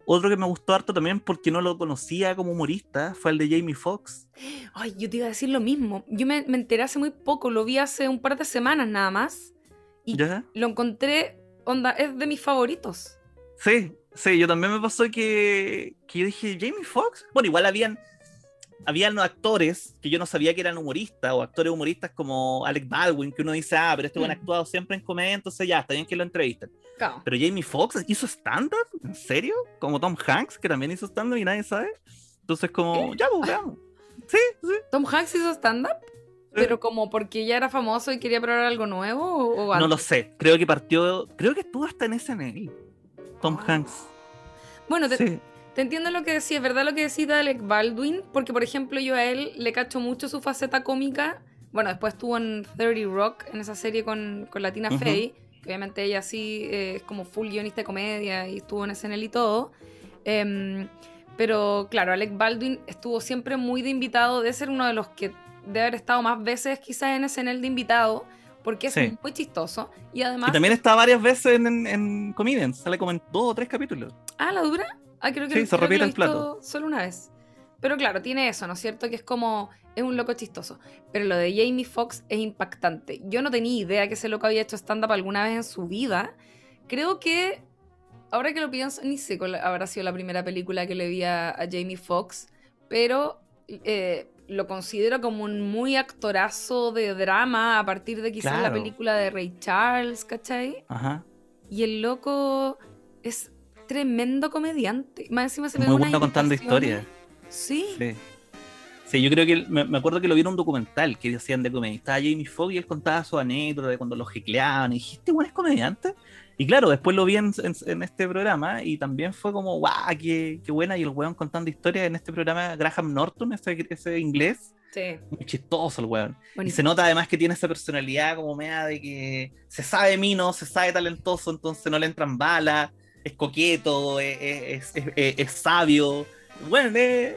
Otro que me gustó harto también porque no lo conocía como humorista fue el de Jamie Foxx. Ay, yo te iba a decir lo mismo. Yo me, me enteré hace muy poco, lo vi hace un par de semanas nada más. Y ¿Ya? lo encontré, onda, es de mis favoritos. Sí, sí, yo también me pasó que, que yo dije, Jamie Foxx. Bueno, igual habían, habían actores que yo no sabía que eran humoristas o actores humoristas como Alec Baldwin, que uno dice, ah, pero este buen Mm. actuado siempre en comedia, entonces ya, está bien que lo entrevistan. Claro. Pero Jamie Foxx hizo stand-up, ¿en serio? Como Tom Hanks, que también hizo stand-up y nadie sabe. Entonces, como, ya, pues, veamos. Sí, sí, Tom Hanks hizo stand-up. Pero como porque ya era famoso y quería probar algo nuevo o, o No lo sé. Creo que partió. Creo que estuvo hasta en SNL. Tom Ah. Hanks. Bueno, te, Sí. Te entiendo lo que decís, es verdad lo que decís de Alec Baldwin, porque por ejemplo yo a él le cacho mucho su faceta cómica. Bueno, después estuvo en 30 Rock, en esa serie con, con Latina Ujú. Faye, que obviamente ella sí eh, es como full guionista de comedia y estuvo en SNL y todo. Em, pero claro, Alec Baldwin estuvo siempre muy de invitado, de ser uno de los que debe haber estado más veces quizás en SNL de invitado, porque es Sí. muy chistoso. Y además... Y también está varias veces en, en, en Comedians. Sale como en dos o tres capítulos. Ah, ¿la dura? Ah, creo que, Sí, se repite el plato. Solo una vez. Pero claro, tiene eso, ¿no es cierto? Que es como, es un loco chistoso. Pero lo de Jamie Foxx es impactante. Yo no tenía idea que ese loco había hecho stand-up alguna vez en su vida. Creo que, ahora que lo pienso, ni sé cuál habrá sido la primera película que le vi a, a Jamie Foxx, pero eh, lo considero como un muy actorazo de drama a partir de quizás la película de Ray Charles, ¿cachai? Ajá. Y el loco es tremendo comediante. Más encima se Muy bueno contando historias. Sí. Sí. Sí, yo creo que me, me acuerdo que lo vi en un documental que hacían de comedia. Estaba Jamie Foxx y él contaba su anécdota de cuando lo jicleaban. Y dijiste, bueno, es comediante. Y claro, después lo vi en, en- en este programa y también fue como, guau, qué, qué buena. Y el weón contando historias en este programa, Graham Norton, ese, ese inglés, Sí. muy chistoso el weón. Y se nota además que tiene esa personalidad como media de que se sabe mino, se sabe talentoso, entonces no le entran balas, es coqueto, es, es- es- es- es sabio. Bueno, es,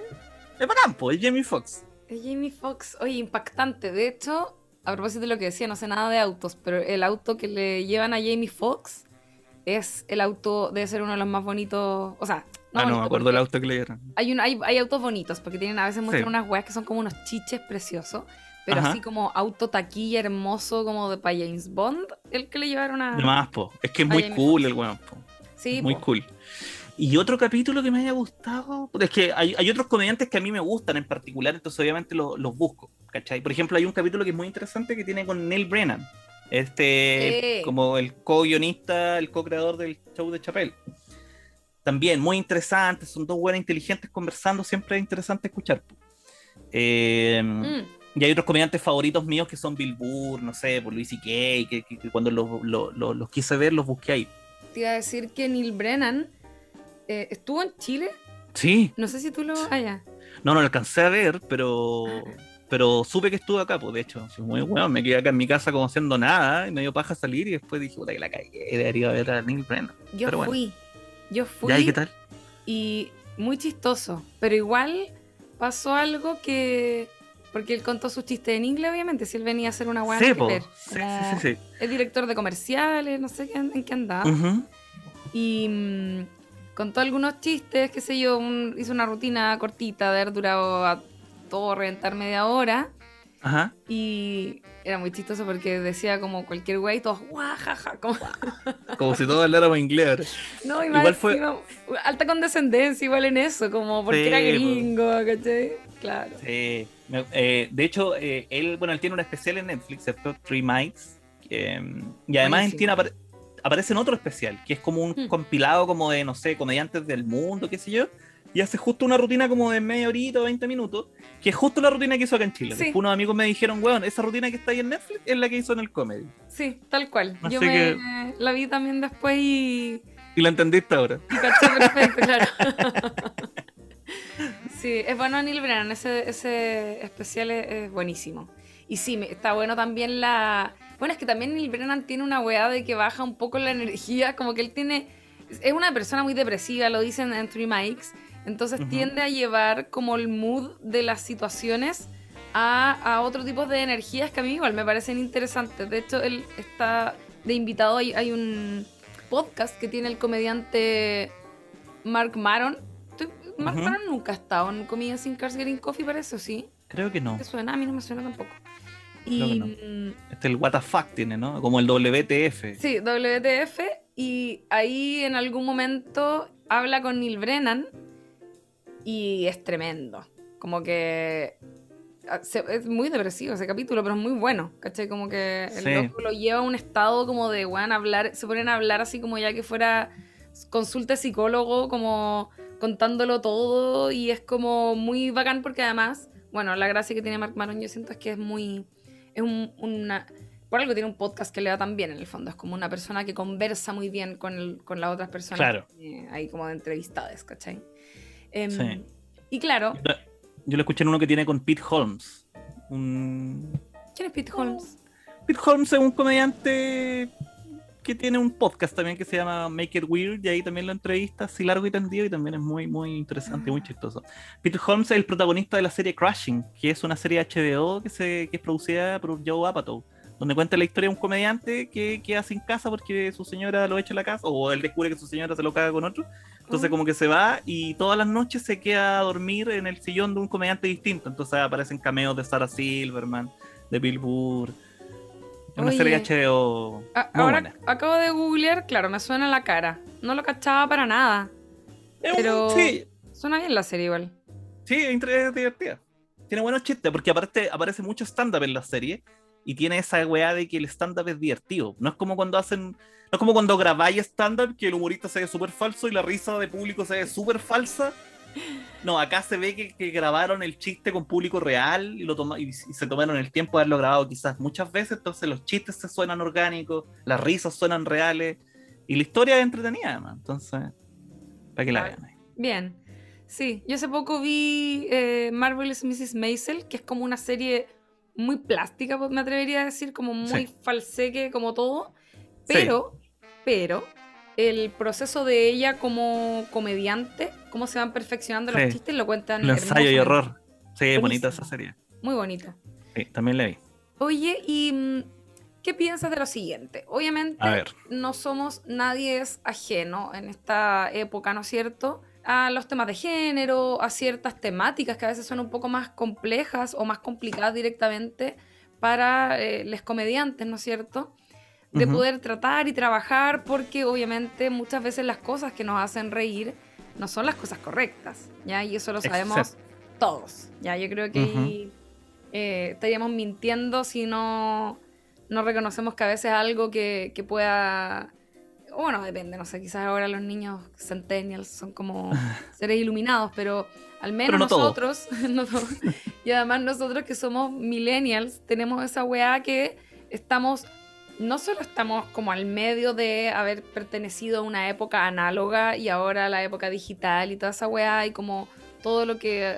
es bacán, po, es Jamie Foxx. Es Jamie Foxx, oye, impactante. De hecho, a propósito de lo que decía, no sé nada de autos, pero el auto que le llevan a Jamie Foxx es el auto, debe ser uno de los más bonitos. O sea, no, ah, no, me acuerdo del auto que le dieron. Hay, un, hay, hay autos bonitos, porque tienen a veces muestran Sí. unas weas que son como unos chiches preciosos. Pero Ajá. así como auto taquilla hermoso, como de para James Bond, el que le llevaron a. Más, po. Es que es muy cool el weón, po. Sí, Muy po. cool. Y otro capítulo que me haya gustado, es que hay, hay otros comediantes que a mí me gustan en particular, entonces obviamente lo- los busco, ¿cachai? Por ejemplo, hay un capítulo que es muy interesante que tiene con Neil Brennan, este, como el co-guionista, el co-creador del show de Chappelle. También muy interesante, son dos buenas inteligentes conversando, siempre es interesante escuchar. Eh, Mm. y hay otros comediantes favoritos míos que son Bill Burr, no sé, por Luis C.K., que, que- que cuando los, los- los- los quise ver los busqué ahí. Te iba a decir que Neil Brennan eh, estuvo en Chile. Sí, No sé si tú lo. Ah, ya. No, no lo alcancé a ver, pero pero supe que estuve acá, pues de hecho, fue muy bueno, me quedé acá en mi casa como haciendo nada y me dio paja salir y después dije, puta que la cagué, debería ver a Neil Brennan. Yo Pero bueno. fui. Yo fui. ¿Ya y qué tal? y muy chistoso. Pero igual pasó algo que. Porque él contó sus chistes en inglés, obviamente, si él venía a hacer una weá. Sí, sí, Como sí, sí, Es director de comerciales, no sé qué- en qué andaba. Y mm, contó algunos chistes, qué sé yo, un- hizo una rutina cortita de haber durado a todo reventar media hora. Ajá. Y era muy chistoso porque decía como cualquier güey, todos guajaja, como (laughs) Como si todos habláramos inglés. (laughs) No, más Igual fue- encima, alta condescendencia igual en eso, como porque Sí, era po. gringo, ¿cachai? Claro. Sí. Eh, de hecho, eh, él, bueno, él tiene una especial en Netflix, ¿cierto? Three Mics. eh, y además él tiene apare- aparece en otro especial, que es como un Hmm. compilado como de, no sé, comediantes del mundo, qué sé yo. Y hace justo una rutina como de media horita o 20 minutos, que es justo la rutina que hizo acá en Chile. Sí. Después unos amigos me dijeron, weón, esa rutina que está ahí en Netflix es la que hizo en el comedy. Sí, tal cual. Así Yo me que- la vi también después y, Y la entendiste ahora. y caché perfecto, (laughs) claro. Sí, es bueno Neil Brennan, ese, ese especial es, es buenísimo. Y sí, me- está bueno también la... Bueno, es que también Neil Brennan tiene una weá de que baja un poco la (laughs) energía, como que él tiene... Es una persona muy depresiva, lo dicen en Three Mics, entonces tiende a llevar como el mood de las situaciones a, a otro tipo de energías que a mí igual me parecen interesantes. De hecho, él está de invitado, hay, hay un podcast que tiene el comediante Mark Maron. Mark Ujú. Maron nunca ha estado en Comedians in Cars Coffee, parece, ¿o sí? Creo que no. ¿Te suena? A mí no me suena tampoco. Y no. mm, Este el fuck tiene, ¿no? Como el WTF. sí, WTF. Y ahí en algún momento habla con Neil Brennan y es tremendo. Como que ah, es muy depresivo ese capítulo, pero es muy bueno, ¿cachai? Como que el Sí. loco lo lleva a un estado como de, weón, hablar, se ponen a hablar así como ya que fuera consulta psicólogo, como contándolo todo y es como muy bacán porque además, bueno, la gracia que tiene Mark Maron yo siento es que es muy es un- una... Por algo tiene un podcast que le va tan bien en el fondo. Es como una persona que conversa muy bien con, el- con las otras personas. Claro. eh, ahí como de entrevistades, ¿cachai? Em, Sí. Y claro, Yo, yo lo escuché en uno que tiene con Pete Holmes. Un... ¿quién es Pete Holmes? Pete Holmes es un comediante que tiene un podcast también que se llama Make It Weird y ahí también lo entrevista así largo y tendido y también es muy muy interesante y muy chistoso. Peter Holmes es el protagonista de la serie Crashing, que es una serie HBO que, se, que es producida por Joe Apatow, donde cuenta la historia de un comediante que queda sin casa porque su señora lo echa a la casa o él descubre que su señora se lo caga con otro. Entonces Oh. como que se va y todas las noches se queda a dormir en el sillón de un comediante distinto. Entonces aparecen cameos de Sarah Silverman, de Bill Burr. Es una serie HBO A- muy ahora buena. acabo de googlear, claro, me suena la cara. No lo cachaba para nada. Es un- Pero- Sí, Suena bien la serie igual. sí, es divertida. Tiene buenos chistes porque aparte aparece mucho stand-up en la serie y tiene esa weá de que el stand-up es divertido. No es como cuando hacen... No es como cuando grabáis stand-up que el humorista se ve súper falso y la risa de público se ve súper falsa. No, acá se ve que, que grabaron el chiste con público real y, lo toma, y, y se tomaron el tiempo de haberlo grabado quizás muchas veces, entonces los chistes se suenan orgánicos, las risas suenan reales y la historia es entretenida además. Entonces, para que la vean ahí. Bien. Sí, yo hace poco vi eh, Marvelous Mrs. Maisel, que es como una serie muy plástica, me atrevería a decir, como muy Sí. falseque, como todo. Sí. Pero, pero, el proceso de ella como comediante, cómo se van perfeccionando los Sí. chistes, lo cuentan El ensayo y error. Sí, bonita Buenísimo. esa serie. Muy bonito. Sí, también la vi. Oye, ¿y mm, qué piensas de lo siguiente? Obviamente, A ver. no somos, nadie es ajeno en esta época, ¿no es cierto? A los temas de género, a ciertas temáticas que a veces son un poco más complejas o más complicadas directamente para eh, los comediantes, ¿no es cierto? De poder tratar y trabajar, porque obviamente muchas veces las cosas que nos hacen reír no son las cosas correctas, ¿ya? Y eso lo sabemos Exacto. todos, ¿ya? Yo creo que ahí, eh, estaríamos mintiendo si no, no reconocemos que a veces algo que, que pueda... Bueno, depende, no sé, quizás ahora los niños centennials son como (laughs) seres iluminados, pero al menos Pero no todos. nosotros, (laughs) no y además nosotros que somos millennials, tenemos esa weá que estamos, no solo estamos como al medio de haber pertenecido a una época análoga y ahora la época digital y toda esa weá y como todo lo que,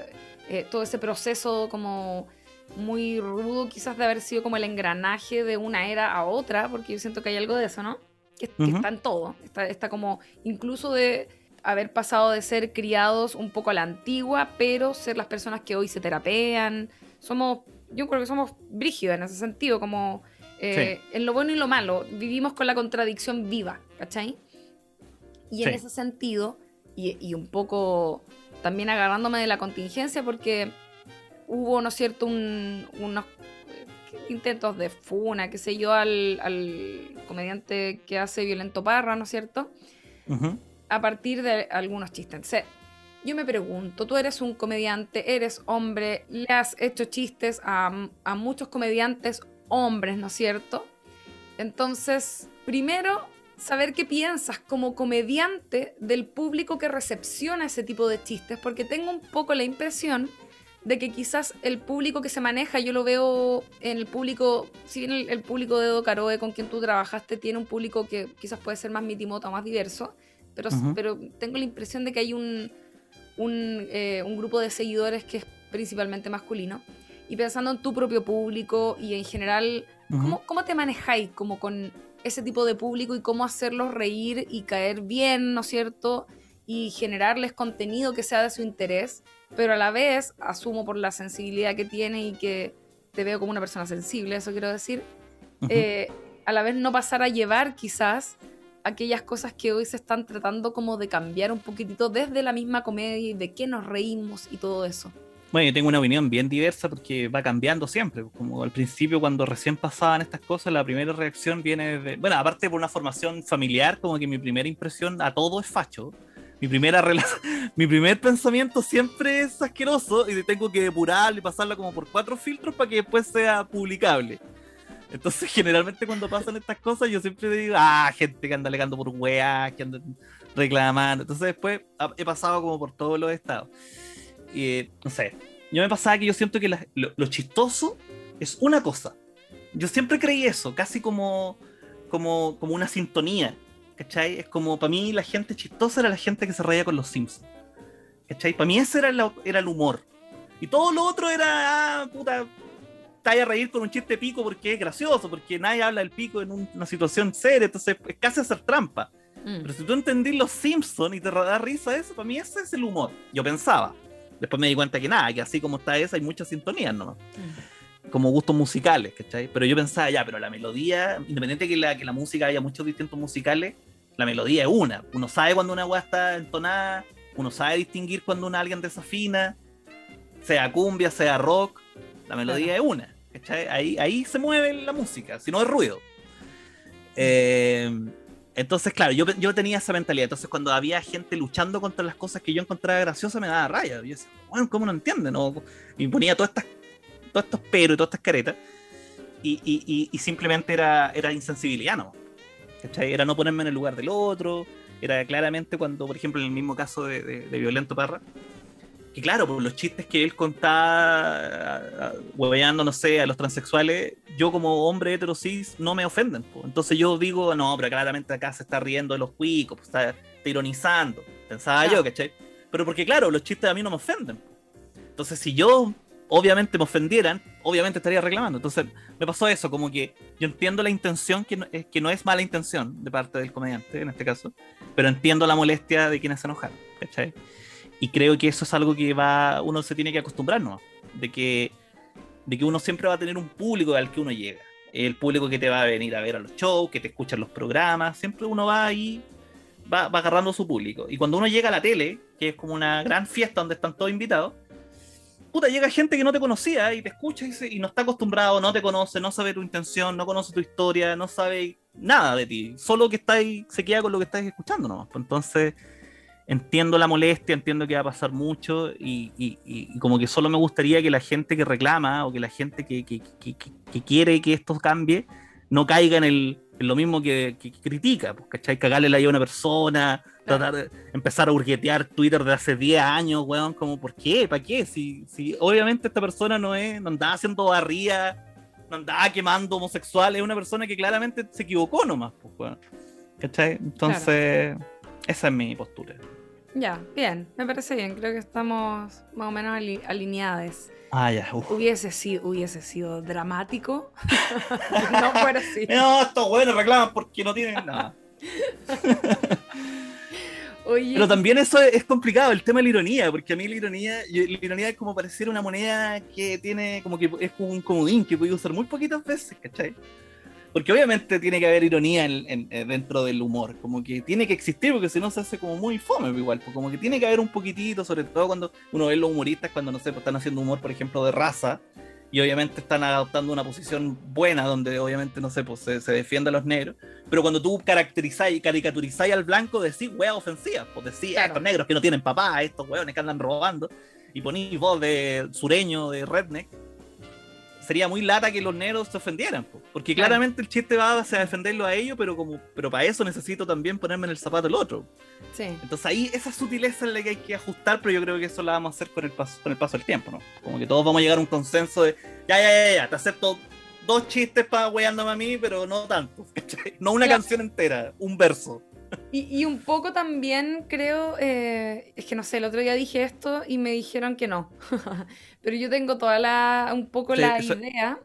eh, todo ese proceso como muy rudo quizás de haber sido como el engranaje de una era a otra, porque yo siento que hay algo de eso, ¿no? Que, que Ujú. está en todo, está, está como incluso de haber pasado de ser criados un poco a la antigua, pero ser las personas que hoy se terapean. Somos, yo creo que somos brígidos en ese sentido, como eh, en lo bueno y lo malo. Vivimos con la contradicción viva, ¿cachai? Y en ese sentido, y, y un poco también agarrándome de la contingencia, porque hubo, ¿no es cierto?, un- unos eh, intentos de funa, qué sé yo, al, al comediante que hace Violento Parra, ¿no es cierto? A partir de algunos chistes. Yo me pregunto, tú eres un comediante, eres hombre, le has hecho chistes a, a muchos comediantes hombres, ¿no es cierto? Entonces, primero, saber qué piensas como comediante del público que recepciona ese tipo de chistes, porque tengo un poco la impresión de que quizás el público que se maneja, yo lo veo en el público, si bien el, el público de Edo Caroe con quien tú trabajaste tiene un público que quizás puede ser más mitimota o más diverso, pero, pero tengo la impresión de que hay un, un, eh, un grupo de seguidores que es principalmente masculino. Y pensando en tu propio público y en general, ¿cómo, te manejáis como con ese tipo de público y cómo hacerlos reír y caer bien, ¿no es cierto? Y generarles contenido que sea de su interés, pero a la vez, asumo por la sensibilidad que tiene y que te veo como una persona sensible, eso quiero decir, eh, a la vez no pasar a llevar quizás aquellas cosas que hoy se están tratando como de cambiar un poquitito desde la misma comedia y de qué nos reímos y todo eso. Bueno, yo tengo una opinión bien diversa porque va cambiando siempre. Como al principio, cuando recién pasaban estas cosas, la primera reacción viene de. Bueno, aparte por una formación familiar, como que mi primera impresión a todo es facho. Mi, primera (laughs) mi primer pensamiento siempre es asqueroso y tengo que depurarlo y pasarlo como por cuatro filtros para que después sea publicable. Entonces, (laughs) generalmente cuando pasan estas cosas, yo siempre digo, ah, gente que anda alegando por weas, que anda reclamando. Entonces, después ha- he pasado como por todos los estados. Eh, no sé, yo me pasaba que yo siento que la- lo, lo chistoso es una cosa Yo siempre creí eso, casi como, como, como una sintonía. ¿Cachai? Es como, para mí, la gente chistosa era la gente que se reía con los Simpsons. ¿Cachai? Para mí ese era, el- era el humor. Y todo lo otro era, ah, puta, te vayas a reír con un chiste pico porque es gracioso, porque nadie habla del pico en un- una situación seria, entonces es casi hacer trampa. Mm. Pero si tú entendís los Simpsons y te da risa eso, para mí ese es el humor. Yo pensaba. Después me di cuenta que nada, que así como está esa, hay muchas sintonías nomás. Como gustos musicales, ¿cachai? Pero yo pensaba, ya, pero la melodía, independiente que la, que la música haya muchos distintos musicales, la melodía es una. Uno sabe cuando una weá está entonada, uno sabe distinguir cuando una alguien desafina, sea cumbia, sea rock, la melodía es una. ¿cachai? Ahí, ahí se mueve la música, si no es ruido. Eh, entonces, claro, yo, yo tenía esa mentalidad. Entonces, cuando había gente luchando contra las cosas que yo encontraba graciosas, me daba raya. Yo decía, bueno, ¿cómo no entienden? no? Y ponía todas estas, todos estos peros y todas estas caretas. Y, y- y- y simplemente era, era insensibilidad, ¿no? ¿Cachai? Era no ponerme en el lugar del otro. Era claramente cuando, por ejemplo, en el mismo caso de, Violento Parra, que claro, por los chistes que él contaba, hueveando, no sé, a los transexuales, yo como hombre hetero cis no me ofenden. po. Entonces yo digo, no, pero claramente acá se está riendo de los cuicos, pues, está, está ironizando. Pensaba Claro. yo, ¿cachai? Pero porque claro, los chistes a mí no me ofenden. po. Entonces si yo obviamente me ofendieran, obviamente estaría reclamando. Entonces me pasó eso, como que yo entiendo la intención, que no, es, que no es mala intención de parte del comediante en este caso, pero entiendo la molestia de quienes se enojaron, ¿cachai? Y creo que eso es algo que va, uno se tiene que acostumbrar, ¿no? De que, de que uno siempre va a tener un público al que uno llega. El público que te va a venir a ver a los shows, que te escucha en los programas, siempre uno va ahí, va, va agarrando su público. Y cuando uno llega a la tele, que es como una gran fiesta donde están todos invitados, puta, llega gente que no te conocía y te escucha y, se- y no está acostumbrado, no te conoce, no sabe tu intención, no conoce tu historia, no sabe nada de ti. Solo que está ahí, se queda con lo que estás escuchando nomás. Pues Entonces, entiendo la molestia, entiendo que va a pasar mucho y, y- como que solo me gustaría que la gente que reclama o que la gente que, que- que- quiere que esto cambie no caiga en, el, en lo mismo que, critica, pues, ¿cachai? Cagarle la idea a una persona, tratar de empezar a hurguetear Twitter de hace 10 años, weón, como, ¿por qué? ¿Para qué? Si, si obviamente esta persona no es, no andaba haciendo barría, no andaba quemando homosexuales, es una persona que claramente se equivocó nomás, pues, weón. ¿Cachai? Entonces, esa es mi postura. Ya, bien, me parece bien. Creo que estamos más o menos ali- alineadas. Ah, ya, uf. Hubiese sido, hubiese sido dramático. (laughs) no fuera así. (laughs) No, estos buenos reclaman porque no tienen nada. Oye, Pero también eso es, complicado, el tema de la ironía, porque a mí la ironía, yo- la ironía es como parecer una moneda que tiene, como que es como un comodín que puede usar muy poquitas veces, ¿cachai? Porque obviamente tiene que haber ironía en- en- eh, dentro del humor, como que tiene que existir, porque si no se hace como muy fome pues, igual, pues como que tiene que haber un poquitito, sobre todo cuando uno ve los humoristas, cuando no sé, pues están haciendo humor, por ejemplo, de raza, y obviamente están adoptando una posición buena, donde obviamente, no sé, pues se, se defiende a los negros, pero cuando tú caracterizáis y caricaturizáis al blanco, decís weas ofensivas, pues decís Claro. estos negros que no tienen papá, estos weones que andan robando, y ponís voz de sureño, de redneck, sería muy lata que los negros se ofendieran, po, porque Claro. claramente el chiste va hacia defenderlo a ellos, pero como pero para eso necesito también ponerme en el zapato del otro. sí. Entonces ahí esa sutileza es la que hay que ajustar, pero yo creo que eso la vamos a hacer con el paso, con el paso del tiempo, ¿no? Como que todos vamos a llegar a un consenso de, ya, ya, ya, ya, te acepto dos chistes para weándome a mí, pero no tanto, (laughs) ¿cachai? No una Claro. canción entera, un verso. (laughs) Y, y un poco también creo, eh, es que no sé, el otro día dije esto y me dijeron que no. (laughs) Pero yo tengo toda la, un poco Sí, la eso- idea.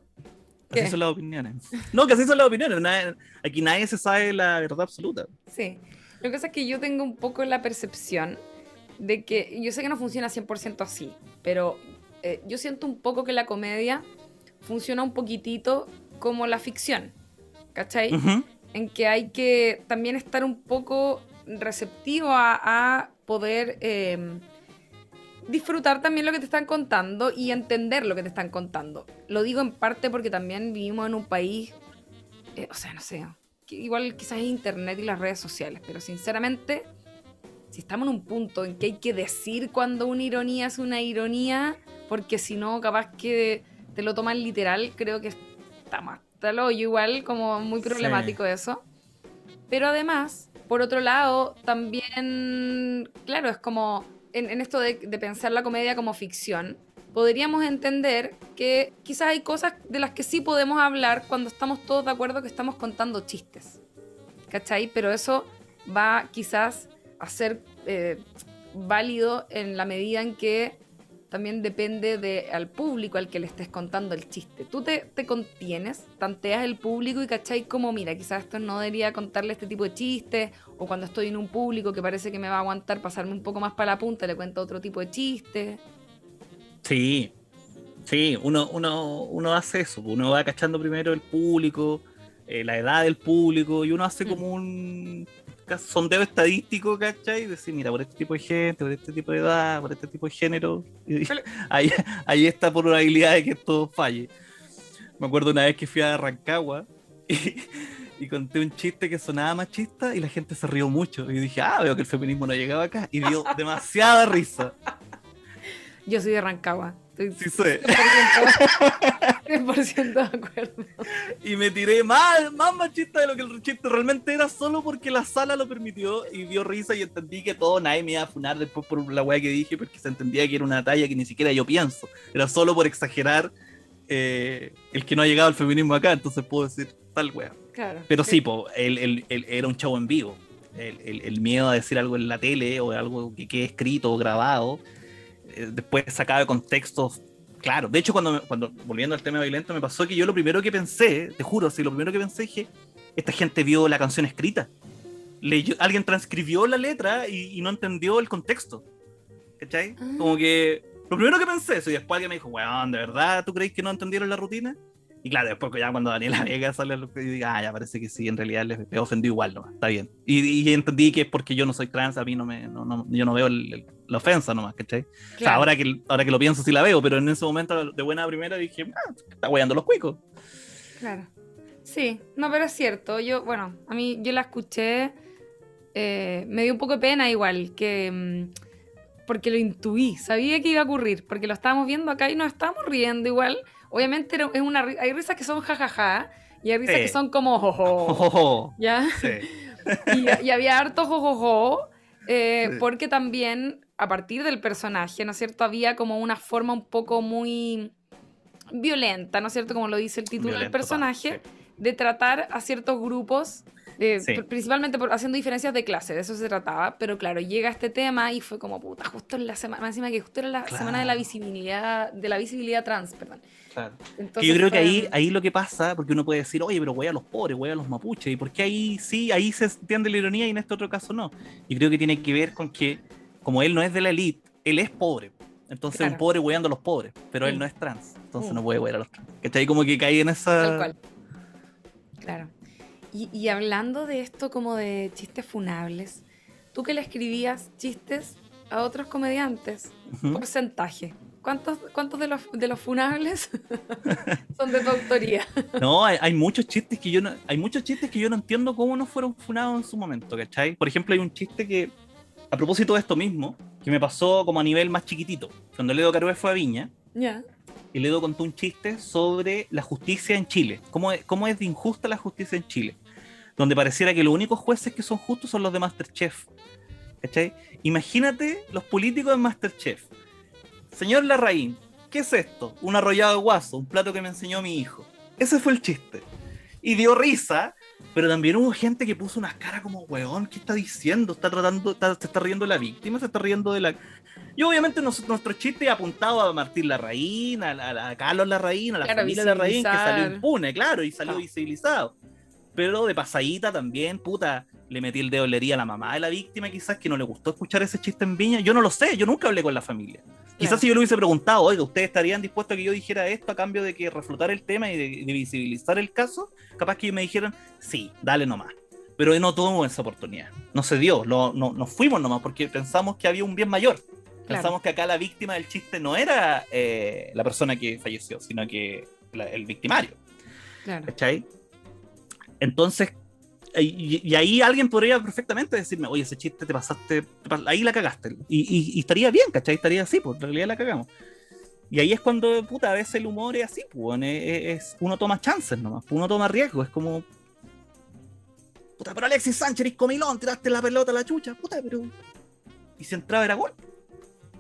Así ¿Qué? son las opiniones. No, que así son las opiniones. nadie- aquí nadie se sabe la verdad absoluta. Sí. Lo que pasa es que yo tengo un poco la percepción de que, yo sé que no funciona 100% así, pero eh, yo siento un poco que la comedia funciona un poquitito como la ficción, ¿cachai? Ujú. En que hay que también estar un poco receptivo a, poder eh, disfrutar también lo que te están contando y entender lo que te están contando. Lo digo en parte porque también vivimos en un país, eh, o sea, no sé, igual quizás es internet y las redes sociales, pero sinceramente, si estamos en un punto en que hay que decir cuando una ironía es una ironía, porque si no, capaz que te lo toman literal, creo que está más el hoyo igual, como muy Sí. problemático eso. Pero además, por otro lado, también, claro, es como en, en esto de, de pensar la comedia como ficción, podríamos entender que quizás hay cosas de las que sí podemos hablar cuando estamos todos de acuerdo que estamos contando chistes. ¿Cachai? Pero eso va quizás a ser eh, válido en la medida en que también depende de, al público al que le estés contando el chiste. Tú te, te contienes, tanteas el público y cachai como, mira, quizás esto no debería contarle este tipo de chistes, o cuando estoy en un público que parece que me va a aguantar pasarme un poco más para la punta, le cuento otro tipo de chiste. Sí, sí, uno, uno, uno hace eso, uno va cachando primero el público, eh, la edad del público, y uno hace Mm. como un sondeo estadístico, ¿cachai? Y decir, mira, por este tipo de gente, por este tipo de edad, por este tipo de género, (laughs) ahí, ahí está probabilidad de que esto falle. Me acuerdo una vez que fui a Rancagua (laughs) y, y conté un chiste que sonaba machista y la gente se rió mucho. Y dije, ah, veo que el feminismo no llegaba acá. Y dio (laughs) demasiada risa. Yo soy de Rancagua. Estoy Sí sé. 100%, 100% de acuerdo. Y me tiré más, más machista de lo que el chiste realmente era solo porque la sala lo permitió y dio risa y entendí que todo nadie me iba a funar después por la weá que dije porque se entendía que era una talla que ni siquiera yo pienso. Era solo por exagerar eh, el que no ha llegado al feminismo acá, entonces puedo decir tal weá. Claro. Pero sí, po, el, el- el- era un show en vivo. El miedo a decir algo en la tele o algo que quede escrito o grabado, eh, después sacado de contextos. Claro, de hecho, cuando, cuando volviendo al tema violento, me pasó que yo lo primero que pensé, te juro, sí, lo primero que pensé dije, esta gente vio la canción escrita. Leyó, alguien transcribió la letra y, y no entendió el contexto. ¿Cachai? Ah. Como que lo primero que pensé eso, y después alguien me dijo, weón, ¿de verdad tú crees que no entendieron la rutina? Y claro, después ya cuando Daniela Vega sale a lo que yo diga, ah, ya parece que sí, en realidad les he ofendido igual, nomás, está bien. Y, y entendí que es porque yo no soy trans, a mí no me, no, no- yo no veo el- el- la ofensa nomás, ¿cachai? O sea, Claro. ahora que, ahora que lo pienso sí la veo, pero en ese momento de buena primera dije, ah, está weyando los cuicos. Claro. Sí, no, pero es cierto. Yo, bueno, a mí yo la escuché, eh, me dio un poco de pena igual, que mm, porque lo intuí, sabía que iba a ocurrir, porque lo estábamos viendo acá y nos estábamos riendo igual. Obviamente es una, hay risas que son jajaja y hay risas Sí. que son como jojo, Ojo, (laughs) ¿ya? sí. y, y había harto jojojo, eh, Sí. porque también a partir del personaje, ¿no es cierto? Había como una forma un poco muy violenta, ¿no es cierto? Como lo dice el título del personaje, de tratar a ciertos grupos, eh, Sí. principalmente por- haciendo diferencias de clase, de eso se trataba, pero claro, llega este tema y fue como puta, justo en la semana, encima que justo era la semana de la visibilidad, de la visibilidad trans, perdón. Claro. Entonces Que yo creo que ahí, ahí lo que pasa, porque uno puede decir, oye, pero voy a los pobres, voy a los mapuches, y por qué ahí sí, ahí se entiende la ironía y en este otro caso no. Yo creo que tiene que ver con que, como él no es de la elite, él es pobre. Entonces Claro. un pobre hueando a los pobres, pero él no es trans, entonces Mm. no puede huear a los trans. ¿Cachai? Como que cae en esa... Tal cual. Claro. Y, y hablando de esto como de chistes funables, tú que le escribías chistes a otros comediantes, porcentaje. ¿Cuántos, cuántos de, los, de los funables (laughs) son de tu autoría? (laughs) No, hay, hay muchos chistes que yo no, hay muchos chistes que yo no entiendo cómo no fueron funados en su momento, ¿cachai? Por ejemplo, hay un chiste que, a propósito de esto mismo, que me pasó como a nivel más chiquitito. Cuando Ledo Carué fue a Viña, Ya. y Ledo contó un chiste sobre la justicia en Chile. ¿Cómo es, cómo es de injusta la justicia en Chile? Donde pareciera que los únicos jueces que son justos son los de Masterchef. ¿Cachai? Imagínate los políticos de Masterchef. Señor Larraín, ¿qué es esto? Un arrollado de guaso, un plato que me enseñó mi hijo. Ese fue el chiste. Y dio risa, pero también hubo gente que puso unas caras como, weón, ¿qué está diciendo? ¿Está tratando, está- se está riendo de la víctima? ¿Se está riendo de la...? Y obviamente nos- nuestro chiste apuntado a Martín Larraín, a, a- a Carlos Larraín, a la Claro, familia Larraín, que salió impune, claro, y salió Ah. visibilizado. Pero de pasadita también, puta, le metí el dedo en la a la mamá de la víctima, quizás que no le gustó escuchar ese chiste en Viña. Yo no lo sé, yo nunca hablé con la familia. Quizás si yo le hubiese preguntado, oiga, ¿ustedes estarían dispuestos a que yo dijera esto a cambio de que reflotar el tema y de, de visibilizar el caso? Capaz que me dijeran, sí, dale nomás. Pero no tuvo esa oportunidad. No se dio, lo- no, nos fuimos nomás porque pensamos que había un bien mayor. Pensamos que acá la víctima del chiste no era eh, la persona que falleció, sino que la- el victimario. Claro. ¿Cachai? Entonces, y, ahí alguien podría perfectamente decirme, oye, ese chiste te pasaste, te pas- ahí la cagaste. Y, y- estaría bien, ¿cachai? Estaría así, pues en realidad la cagamos. Y ahí es cuando, puta, a veces el humor es así, pues, es, uno toma chances nomás, pues, uno toma riesgos, es como... Puta, pero Alexis Sánchez, eres comilón, tiraste la pelota a la chucha, puta, pero... Y si entraba era gol.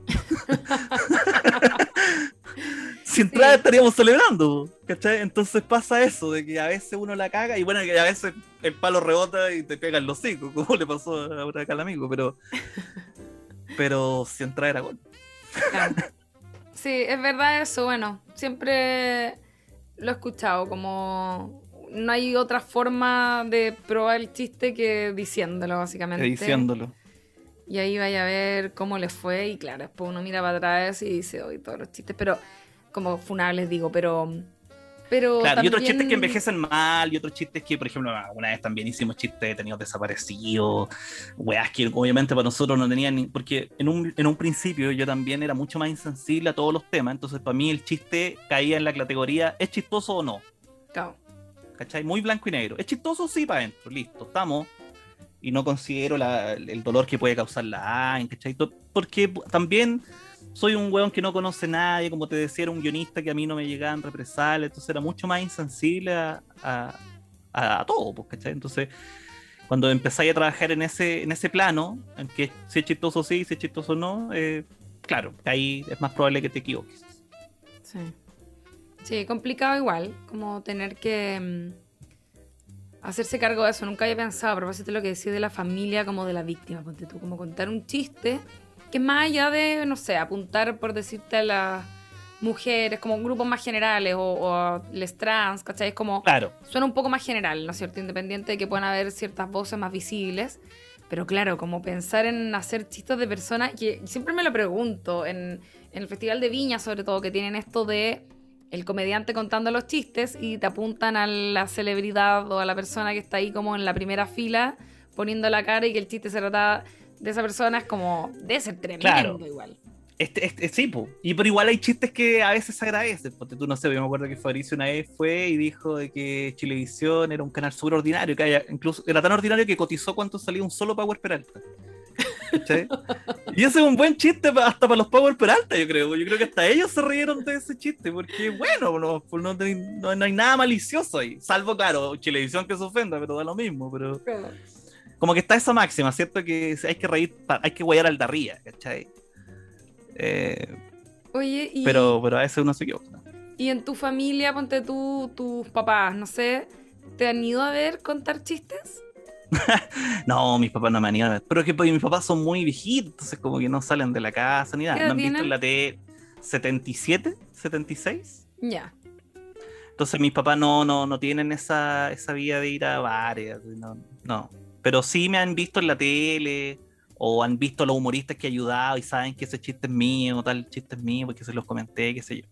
(laughs) (laughs) si entrada Sí. estaríamos celebrando, ¿cachai? Entonces pasa eso, de que a veces uno la caga y bueno, que a veces el palo rebota y te pega el hocico, (laughs) como le pasó ahora acá al amigo, pero (laughs) pero si entrada era gol. Claro. Sí, es verdad eso. Bueno, siempre lo he escuchado, como no hay otra forma de probar el chiste que diciéndolo, básicamente. Diciéndolo. Y ahí vaya a ver cómo le fue. Y claro, después uno mira para atrás y dice, hoy todos los chistes, pero como funables digo, pero. Pero Claro, y otros chistes que envejecen mal, y otros chistes que, por ejemplo, una vez también hicimos chistes de detenidos desaparecidos, weas que obviamente para nosotros no tenían, ni- porque en un, en un principio yo también era mucho más insensible a todos los temas, entonces para mí el chiste caía en la categoría, ¿es chistoso o no? Claro. ¿Cachai? Muy blanco y negro. ¿Es chistoso? Sí, para adentro, listo, estamos. Y no considero la- el dolor que puede causar la ¿cachai? Porque también soy un weón que no conoce a nadie, como te decía, era un guionista que a mí no me llegaban represalias, entonces era mucho más insensible a, a, todo, pues, ¿cachai? Entonces, cuando empezáis a trabajar en ese, en ese plano, en que si es chistoso sí, si es chistoso no, eh, claro, ahí es más probable que te equivoques. Sí. Sí, complicado igual, como tener que mm, hacerse cargo de eso. Nunca había pensado, a propósito de lo que decía de la familia como de la víctima, ponte tú, como contar un chiste que más allá de, no sé, apuntar por decirte a las mujeres, como grupos más generales o, o a les trans, ¿cachai? Es como, Claro, suena un poco más general, ¿no es cierto? Independiente de que puedan haber ciertas voces más visibles. Pero claro, como pensar en hacer chistes de personas, que siempre me lo pregunto, en, en el Festival de Viña sobre todo, que tienen esto de el comediante contando los chistes y te apuntan a la celebridad o a la persona que está ahí como en la primera fila poniendo la cara y que el chiste se trata de esa persona, es como, debe ser tremendo Claro. igual. Este, este, sí, po. y pero igual hay chistes que a veces se agradecen. Porque tú no sé, yo me acuerdo que Fabricio una vez fue y dijo de que Chilevisión era un canal súper ordinario, que haya- incluso era tan ordinario que cotizó cuánto salía un solo Power Peralta. Y ese es un buen chiste hasta para los Power Peralta, yo creo. Yo creo que hasta ellos se rieron de ese chiste, porque bueno, no, pues no, no- no hay nada malicioso ahí. Salvo, claro, Chilevisión que se ofenda, pero da lo mismo. Pero como que está esa máxima, ¿cierto? Que hay que reír, hay que guayar al de arriba, ¿cachai? Eh, Oye, y... pero, pero a veces uno se equivoca. Y en tu familia, ponte tú, tus papás, no sé, ¿te han ido a ver contar chistes? (laughs) No, mis papás no me han ido a ver. Pero es que pues, mis papás son muy viejitos, entonces como que no salen de la casa ni nada. ¿Qué edad No han visto en la T 77, 76. Ya. Entonces mis papás no, no, no tienen esa, esa vía de ir a bares. No, no. Pero sí me han visto en la tele o han visto a los humoristas que he ayudado y saben que ese chiste es mío, tal chiste es mío, porque se los comenté, qué sé yo.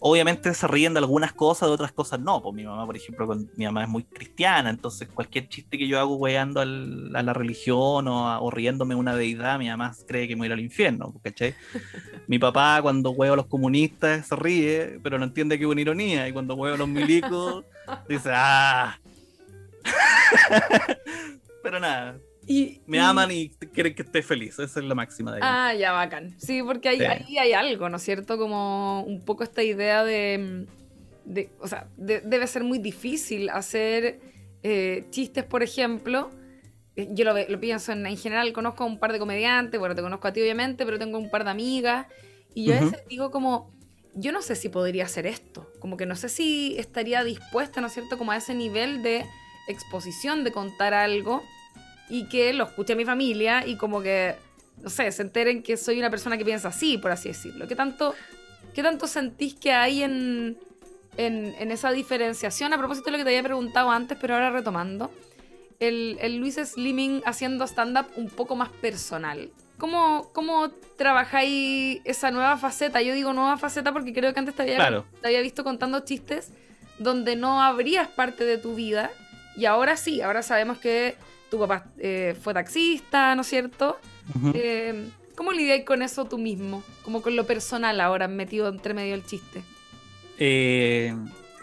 Obviamente se ríen de algunas cosas, de otras cosas no. Pues mi mamá, por ejemplo, con- mi mamá es muy cristiana, entonces cualquier chiste que yo hago weando al- a la religión o, a- o riéndome una deidad, mi mamá cree que me voy a ir al infierno, ¿cachai? (laughs) mi papá cuando huevo a los comunistas se ríe, pero no entiende que es una ironía, y cuando huevo a los milicos dice, ah. (laughs) pero nada, Y, me y- aman y quieren que esté feliz, esa es la máxima de ellos. Ah, ya, bacán. Sí, porque ahí, Sí. ahí hay algo, ¿no es cierto? Como un poco esta idea de... de- o sea, de- debe ser muy difícil hacer eh, chistes, por ejemplo. Eh, Yo lo, lo pienso en, en general, conozco a un par de comediantes, bueno, te conozco a ti obviamente, pero tengo un par de amigas. Y yo a veces digo como, yo no sé si podría hacer esto. Como que no sé si estaría dispuesta, ¿no es cierto? Como a ese nivel de exposición, de contar algo y que lo escuche mi familia y como que, no sé, se enteren que soy una persona que piensa así, por así decirlo. ¿Qué tanto, qué tanto sentís que hay en, en, en esa diferenciación? A propósito de lo que te había preguntado antes, pero ahora retomando, el, el Luis Slimming haciendo stand-up un poco más personal. ¿Cómo, ¿Cómo trabajáis esa nueva faceta? Yo digo nueva faceta porque creo que antes te había, Claro. te había visto contando chistes donde no abrías parte de tu vida y ahora sí, ahora sabemos que tu papá eh, fue taxista, ¿no es cierto? Eh, ¿Cómo lidias con eso tú mismo? Como con lo personal ahora metido entre medio del chiste. Eh,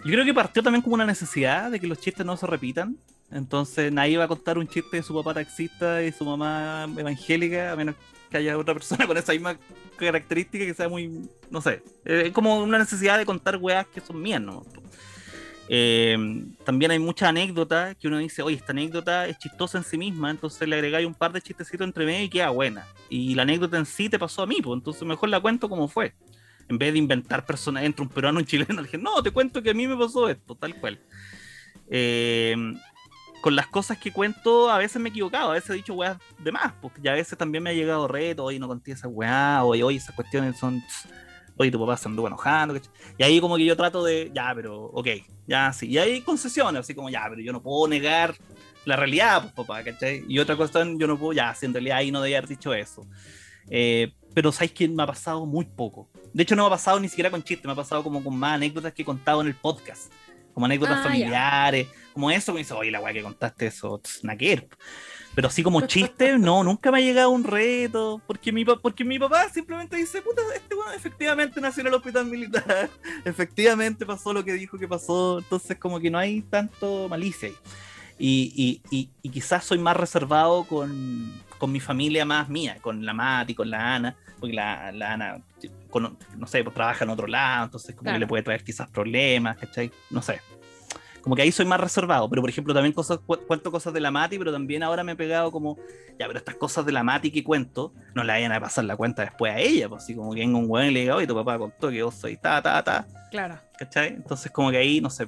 yo creo que partió también como una necesidad de que los chistes no se repitan. Entonces nadie va a contar un chiste de su papá taxista y su mamá evangélica, a menos que haya otra persona (laughs) con esa misma característica que sea muy, no sé, eh, es como una necesidad de contar weas que son mías, ¿no? Eh, también hay muchas anécdotas que uno dice, oye, esta anécdota es chistosa en sí misma, entonces le agregáis un par de chistecitos entre medio y queda buena. Y la anécdota en sí te pasó a mí, pues entonces mejor la cuento como fue. En vez de inventar personajes entre un peruano y un chileno, (laughs) dije, no, te cuento que a mí me pasó esto, tal cual. Eh, con las cosas que cuento, a veces me he equivocado, a veces he dicho weas de más, porque ya a veces también me ha llegado reto, oye, no conté esa weá, oye, oye, esas cuestiones son oye, tu papá se anduvo enojando, ¿cachai? Y ahí como que yo trato de, ya, pero, ok, ya, sí. Y hay concesiones, así como, ya, pero yo no puedo negar la realidad, pues, papá, ¿cachai? Y otra cosa, yo no puedo, ya, si en realidad ahí no debía haber dicho eso. Eh, pero ¿sabes que Me ha pasado muy poco. De hecho, no me ha pasado ni siquiera con chistes, me ha pasado como con más anécdotas que he contado en el podcast. Como anécdotas Ah, familiares, como eso, me dice, oye, la weá que contaste eso, tss, naquer. Pero así como chiste, (laughs) no, nunca me ha llegado un reto. Porque mi, porque mi papá simplemente dice, puta, este weón efectivamente nació en el hospital militar. (laughs) efectivamente pasó lo que dijo que pasó. Entonces, como que no hay tanto malicia ahí. Y, y, y, y quizás soy más reservado con, con mi familia más mía, con la Mati, con la Ana, porque la, la Ana, con- no sé, pues trabaja en otro lado, entonces como Claro. que le puede traer quizás problemas, ¿cachai? No sé. Como que ahí soy más reservado, pero por ejemplo también cosas, cu- cuento cosas de la Mati, pero también ahora me he pegado como, ya, pero estas cosas de la Mati que cuento, no la vayan a pasar la cuenta después a ella, pues así como que venga un weón y le diga, oye, tu papá contó que vos soy ta, ta, ta, Claro. ¿cachai? Entonces como que ahí, no sé,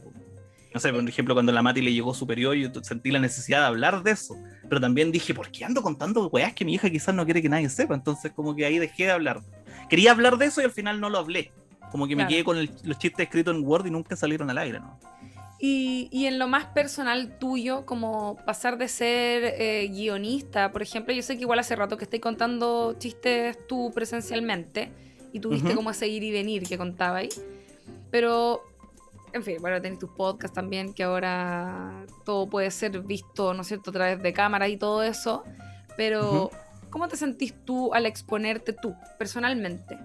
no sé, por ejemplo, cuando la Mati le llegó superior, yo sentí la necesidad de hablar de eso, pero también dije, ¿por qué ando contando weas que mi hija quizás no quiere que nadie sepa? Entonces como que ahí dejé de hablar. Quería hablar de eso y al final no lo hablé. Como que me Claro. quedé con el- los chistes escritos en Word y nunca salieron al aire, ¿no? Y, y en lo más personal tuyo, como pasar de ser eh, guionista, por ejemplo, yo sé que igual hace rato que estoy contando chistes tú presencialmente y tuviste como ese ir y venir que contaba ahí, pero, en fin, bueno, tenés tus podcasts también, que ahora todo puede ser visto, ¿no es cierto?, a través de cámaras y todo eso, pero ¿cómo te sentís tú al exponerte tú, personalmente?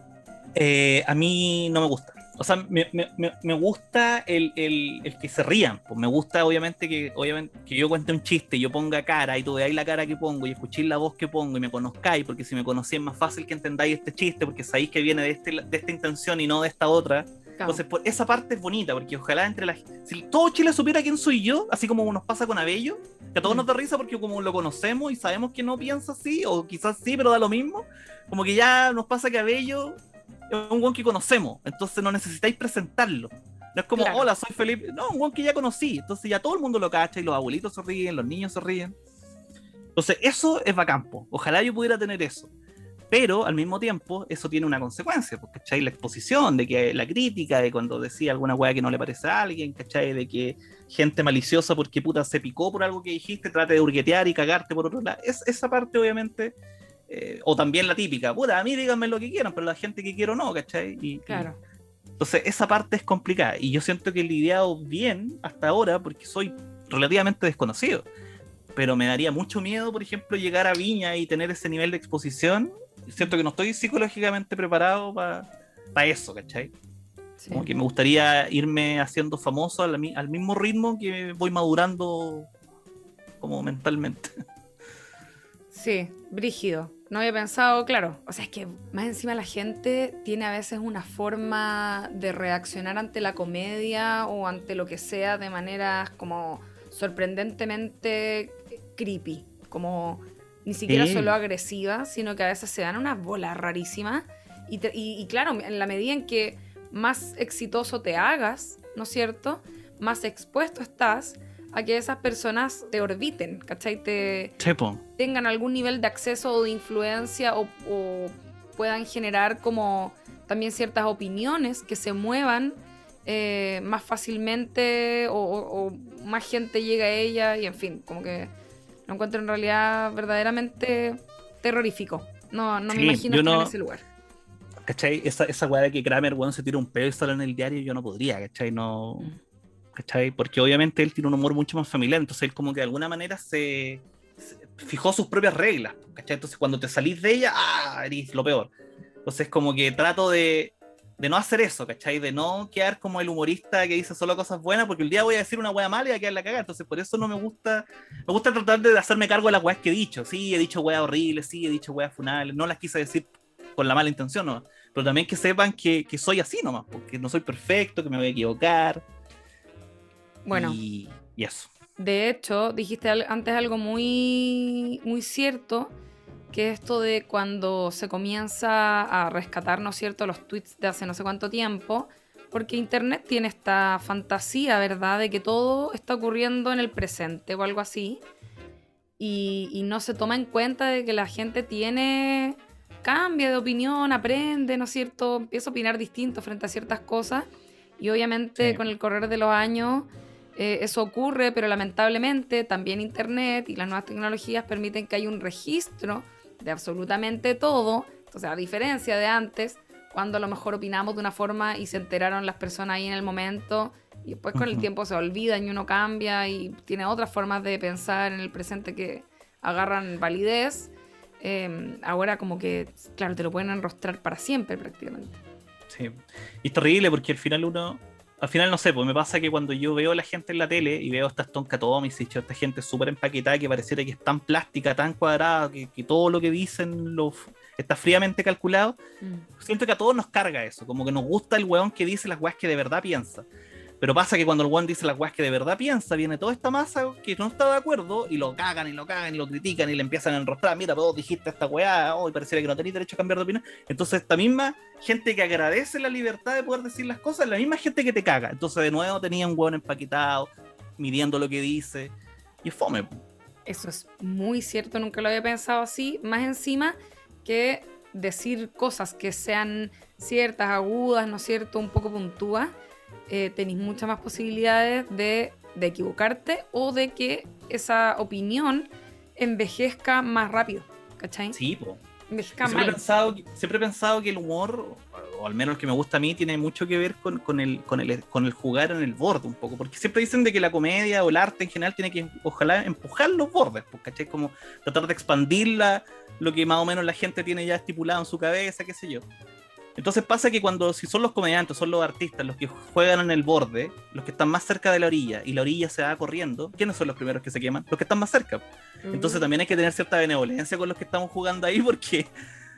Eh, a mí no me gusta. O sea, me, me- me- gusta el, el- el que se rían. Pues me gusta, obviamente, que, obviamente, que yo cuente un chiste y yo ponga cara y tú veáis la cara que pongo y escuchéis la voz que pongo y me conozcáis, porque si me conocéis es más fácil que entendáis este chiste, porque sabéis que viene de, este, de esta intención y no de esta otra. Claro. Entonces, por esa parte es bonita, porque ojalá entre las. Si todo Chile supiera quién soy yo, así como nos pasa con Abello, que a todos Mm. nos da risa porque como lo conocemos y sabemos que no piensa así, o quizás sí, pero da lo mismo, como que ya nos pasa que Abello es un guan que conocemos, entonces no necesitáis presentarlo. No es como, Claro. hola, soy Felipe. No, un guan que ya conocí, entonces ya todo el mundo lo cacha y los abuelitos se ríen, los niños se ríen. Entonces, eso es bacán, po. Ojalá yo pudiera tener eso. Pero al mismo tiempo, eso tiene una consecuencia, porque ¿cachai? La exposición, de que la crítica, de cuando decía alguna weá que no le parece a alguien, ¿cachai? De que gente maliciosa porque puta se picó por algo que dijiste, trate de hurguetear y cagarte por otro lado. Es, esa parte, obviamente, eh, o también la típica, puta, a mí díganme lo que quieran, pero la gente que quiero no, ¿cachai? Y, y- Claro. entonces, esa parte es complicada. Y yo siento que he lidiado bien hasta ahora porque soy relativamente desconocido. Pero me daría mucho miedo, por ejemplo, llegar a Viña y tener ese nivel de exposición. Siento que no estoy psicológicamente preparado para eso, ¿cachai? Sí. Como que me gustaría irme haciendo famoso al, al mismo ritmo que voy madurando como mentalmente. Sí, brígido. No había pensado, claro. O sea, es que más encima la gente tiene a veces una forma de reaccionar ante la comedia o ante lo que sea de maneras como sorprendentemente creepy. Como ni siquiera Sí. solo agresiva, sino que a veces se dan unas bolas rarísimas. Y, te- y- y claro, en la medida en que más exitoso te hagas, ¿no es cierto? Más expuesto estás a que esas personas te orbiten, ¿cachai? Te, Chepo. tengan algún nivel de acceso o de influencia o, o puedan generar como también ciertas opiniones que se muevan eh, más fácilmente o, o- o más gente llega a ella y en fin, como que lo encuentro en realidad verdaderamente terrorífico. No, no me imagino estar en no- ese lugar. ¿Cachai? Esa, esa weá de que Kramer, weón, se tira un pedo y sale en el diario, yo no podría, ¿cachai? No. ¿Cachai? Porque obviamente él tiene un humor mucho más familiar, entonces él como que de alguna manera se, se fijó sus propias reglas, ¿cachai? Entonces cuando te salís de ella, ¡ah! Eres lo peor. Entonces como que trato de, de no hacer eso, ¿cachai? De no quedar como el humorista que dice solo cosas buenas, porque el día voy a decir una weá mala y voy a quedar la cagada, entonces por eso no me gusta, me gusta tratar de hacerme cargo de las weas que he dicho, sí, he dicho weas horribles, sí, he dicho weas funales, no las quise decir con la mala intención, no, pero también que sepan que, que soy así nomás, porque no soy perfecto, que me voy a equivocar. Bueno. Y, y eso. De hecho, dijiste antes algo muy, muy cierto, que esto de cuando se comienza a rescatar, ¿no es cierto?, los tweets de hace no sé cuánto tiempo, porque Internet tiene esta fantasía, ¿verdad?, de que todo está ocurriendo en el presente o algo así, y, y no se toma en cuenta de que la gente tiene, cambia de opinión, aprende, ¿no es cierto?, empieza a opinar distinto frente a ciertas cosas, y obviamente Sí. con el correr de los años eh, eso ocurre, pero lamentablemente también Internet y las nuevas tecnologías permiten que haya un registro de absolutamente todo. Entonces, a diferencia de antes, cuando a lo mejor opinamos de una forma y se enteraron las personas ahí en el momento, y después con el tiempo se olvidan y uno cambia y tiene otras formas de pensar en el presente que agarran validez. eh, ahora como que, claro, te lo pueden enrostrar para siempre prácticamente. Sí. Y es terrible porque al final uno. Al final no sé, pues me pasa que cuando yo veo a la gente en la tele y veo estas Tonka Tomis y esta gente súper empaquetada que pareciera que es tan plástica, tan cuadrada, que, que todo lo que dicen lo, está fríamente calculado, siento que a todos nos carga eso, como que nos gusta el weón que dice las weas que de verdad piensa. Pero pasa que cuando el weón dice las weas que de verdad piensa, viene toda esta masa que no está de acuerdo y lo cagan y lo cagan y lo critican y le empiezan a enrostrar. Mira, vos dijiste esta weá, oh, y pareciera que no tenéis derecho a cambiar de opinión. Entonces, esta misma gente que agradece la libertad de poder decir las cosas, la misma gente que te caga. Entonces, de nuevo, tenía un weón empaquetado, midiendo lo que dice. Y fome. Eso es muy cierto, nunca lo había pensado así. Más encima que decir cosas que sean ciertas, agudas, ¿no es cierto? Un poco puntúas, eh, tenéis muchas más posibilidades de, de equivocarte o de que esa opinión envejezca más rápido, ¿cachai? Sí, po. Envejezca Siempre he, pensado, que- siempre he pensado que el humor, o al menos el que me gusta a mí, tiene mucho que ver con, con el, con, el, con el jugar en el borde un poco. Porque siempre dicen de que la comedia o el arte en general tiene que, ojalá, empujar los bordes, pues, ¿cachai? Como tratar de expandir la- lo que más o menos la gente tiene ya estipulado en su cabeza, qué sé yo. Entonces pasa que cuando, si son los comediantes, son los artistas los que juegan en el borde, los que están más cerca de la orilla, y la orilla se va corriendo, ¿quiénes son los primeros que se queman? Los que están más cerca. Entonces también hay que tener cierta benevolencia con los que estamos jugando ahí porque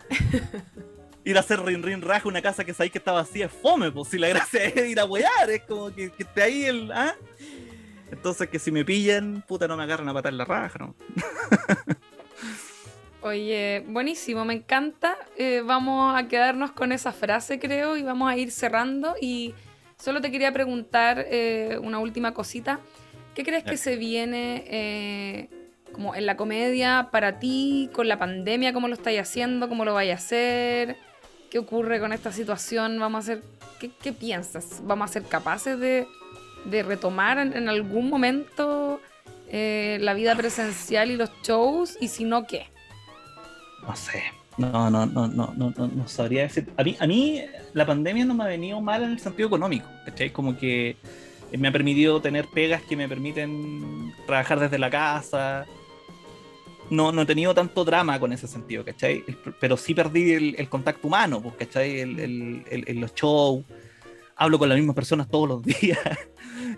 (laughs) ir a hacer rin rin raja una casa que sabéis que está vacía es fome, pues si la gracia es ir a wear, es como que, que esté ahí el... ¿ah? Entonces que si me pillan, puta no me agarran a patar la raja, ¿no? (laughs) Oye, buenísimo, me encanta. Eh, vamos a quedarnos con esa frase, creo, y vamos a ir cerrando. Y solo te quería preguntar eh, una última cosita. ¿Qué crees que se viene eh, como en la comedia para ti, con la pandemia? ¿Cómo lo estáis haciendo? ¿Cómo lo vais a hacer? ¿Qué ocurre con esta situación? ¿Vamos a hacer, qué, qué piensas? ¿Vamos a ser capaces de, de retomar en, en algún momento eh, la vida presencial y los shows? Y si no, ¿qué? No sé. No, no, no, no, no, no, no sabría decir. A mí, a mí la pandemia no me ha venido mal en el sentido económico, ¿cachai? Como que me ha permitido tener pegas que me permiten trabajar desde la casa. No, no he tenido tanto drama con ese sentido, ¿cachai? Pero sí perdí el, contacto humano, pues, ¿cachai? El- el- los shows. Hablo con las mismas personas todos los (laughs) días,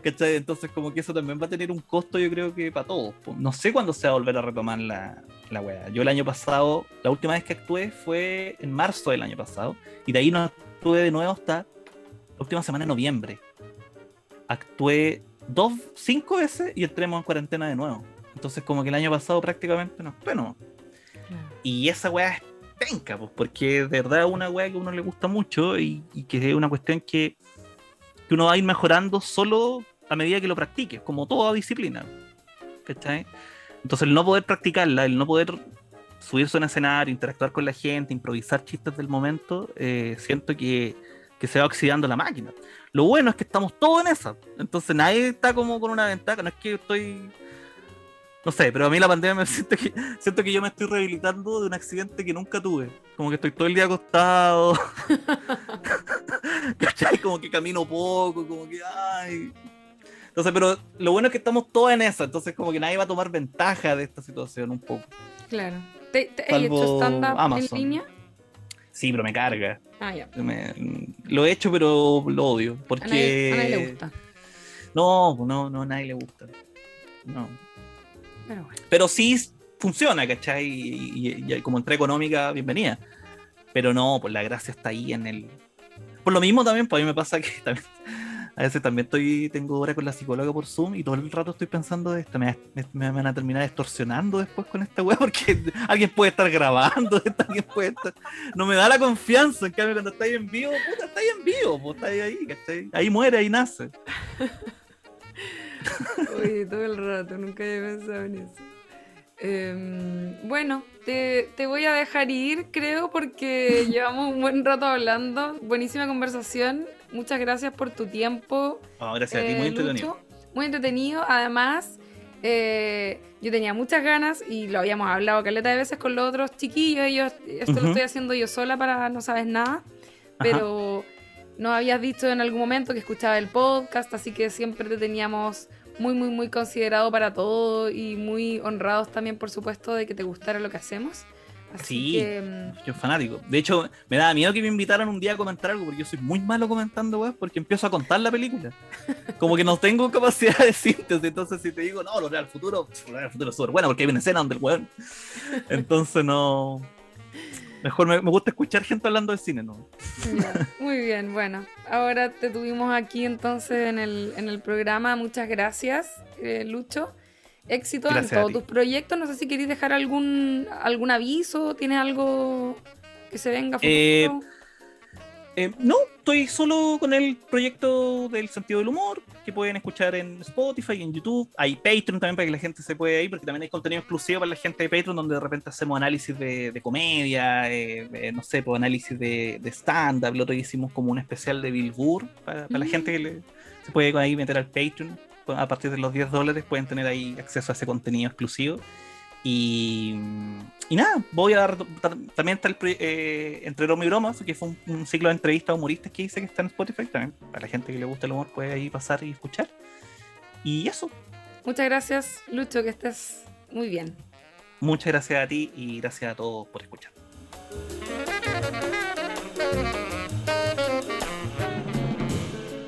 ¿cachai? Entonces como que eso también va a tener un costo, yo creo que para todos. No sé cuándo se va a volver a retomar la, la wea. Yo el año pasado, la última vez que actué fue en marzo del año pasado, y de ahí no actué de nuevo hasta la última semana de noviembre. Actué dos, cinco veces y entremos en cuarentena de nuevo. Entonces como que el año pasado prácticamente no actué, no. Y esa weá es penca, pues, porque de verdad es una weá que a uno le gusta mucho y, y que es una cuestión que, que uno va a ir mejorando solo a medida que lo practique, como toda disciplina. ¿Cachai? Entonces el no poder practicarla, el no poder subirse a un escenario, interactuar con la gente, improvisar chistes del momento, eh, siento que, que se va oxidando la máquina. Lo bueno es que estamos todos en esa. Entonces nadie está como con una ventaja. No es que estoy. No sé, pero a mí la pandemia me (laughs) siento que, siento que yo me estoy rehabilitando de un accidente que nunca tuve. Como que estoy todo el día acostado. (laughs) (laughs) ¿Cachai? Como que camino poco, como que. Ay. Entonces, pero lo bueno es que estamos todos en esa. Entonces, como que nadie va a tomar ventaja de esta situación un poco. Claro. ¿Te, te, ¿Has hecho stand-up en línea? Sí, pero me carga. Ah, ya. Me- lo he hecho, pero lo odio. A Porque. nadie, a nadie le gusta. No, no, no, a nadie le gusta. No. Pero bueno. Pero sí funciona, ¿cachai? Y, y- y como entrada económica, bienvenida. Pero no, pues la gracia está ahí en el. Por lo mismo también, pues a mí me pasa que (laughs) también A veces también estoy, tengo hora con la psicóloga por Zoom y todo el rato estoy pensando de esto. Me, van a terminar extorsionando después con esta weá porque (laughs) alguien puede estar grabando, (laughs) alguien puede estar. No me da la confianza. En cambio, cuando estáis en vivo, puta, estáis en vivo, pues estáis ahí, ¿cachai? Ahí muere, ahí nace. (laughs) Oye, todo el rato, nunca había pensado en eso. Em, bueno, te, te voy a dejar ir, creo, porque (laughs) llevamos un buen rato hablando. Buenísima conversación. Muchas gracias por tu tiempo. No, gracias a ti, eh, muy entretenido. Lucho. Muy entretenido. Además, eh, yo tenía muchas ganas y lo habíamos hablado caleta de veces con los otros chiquillos. Ellos, esto lo estoy haciendo yo sola para no sabes nada. Pero nos habías dicho en algún momento que escuchaba el podcast, así que siempre te teníamos muy, muy, muy considerado para todo y muy honrados también, por supuesto, de que te gustara lo que hacemos. Así Sí. que, Yo fanático. De hecho, me daba miedo que me invitaran un día a comentar algo, porque yo soy muy malo comentando, weón, porque empiezo a contar la película. (laughs) Como que no tengo capacidad de síntesis, entonces si te digo, no, lo real futuro, lo real futuro es súper bueno, porque hay una escena donde el weón. (laughs) Entonces no. Mejor me, me gusta escuchar gente hablando de cine, ¿no? Muy bien, bueno. Ahora te tuvimos aquí entonces en el, en el programa. Muchas gracias, eh, Lucho. Éxito Gracias en todos tus proyectos. No sé si queréis dejar algún, algún aviso. ¿Tienes algo que se venga? a Eh, futuro? Eh, no, estoy solo con el proyecto del sentido del humor, que pueden escuchar en Spotify y en YouTube. Hay Patreon también para que la gente se pueda ir, porque también hay contenido exclusivo para la gente de Patreon, donde de repente hacemos análisis de, de comedia, eh, de, no sé, pues análisis de, de stand-up. Lo otro día hicimos como un especial de Bill Burr, para, para la Mm. gente que le- se puede ahí meter al Patreon. A partir de los 10 dólares pueden tener ahí acceso a ese contenido exclusivo. Y, y nada, voy a tam- también está el eh, entre broma y broma, que fue un, un ciclo de entrevistas humoristas que hice que está en Spotify también. Para la gente que le gusta el humor puede ahí pasar y escuchar. Y eso, Muchas gracias, Lucho, que estés muy bien. muchas gracias a ti y gracias a todos por escuchar.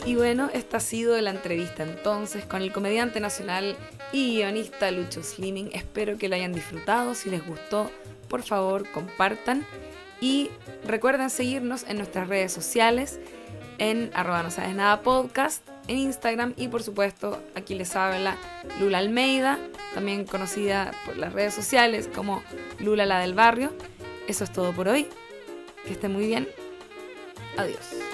Y bueno, esta ha sido la entrevista entonces con el comediante nacional y guionista Lucho Slimming. Espero que la hayan disfrutado. Si les gustó, por favor, compartan. Y recuerden seguirnos en nuestras redes sociales, en arroba no sabes nada podcast, en Instagram y por supuesto aquí les habla Lula Almeida, también conocida por las redes sociales como Lula la del barrio. Eso es todo por hoy. Que estén muy bien. Adiós.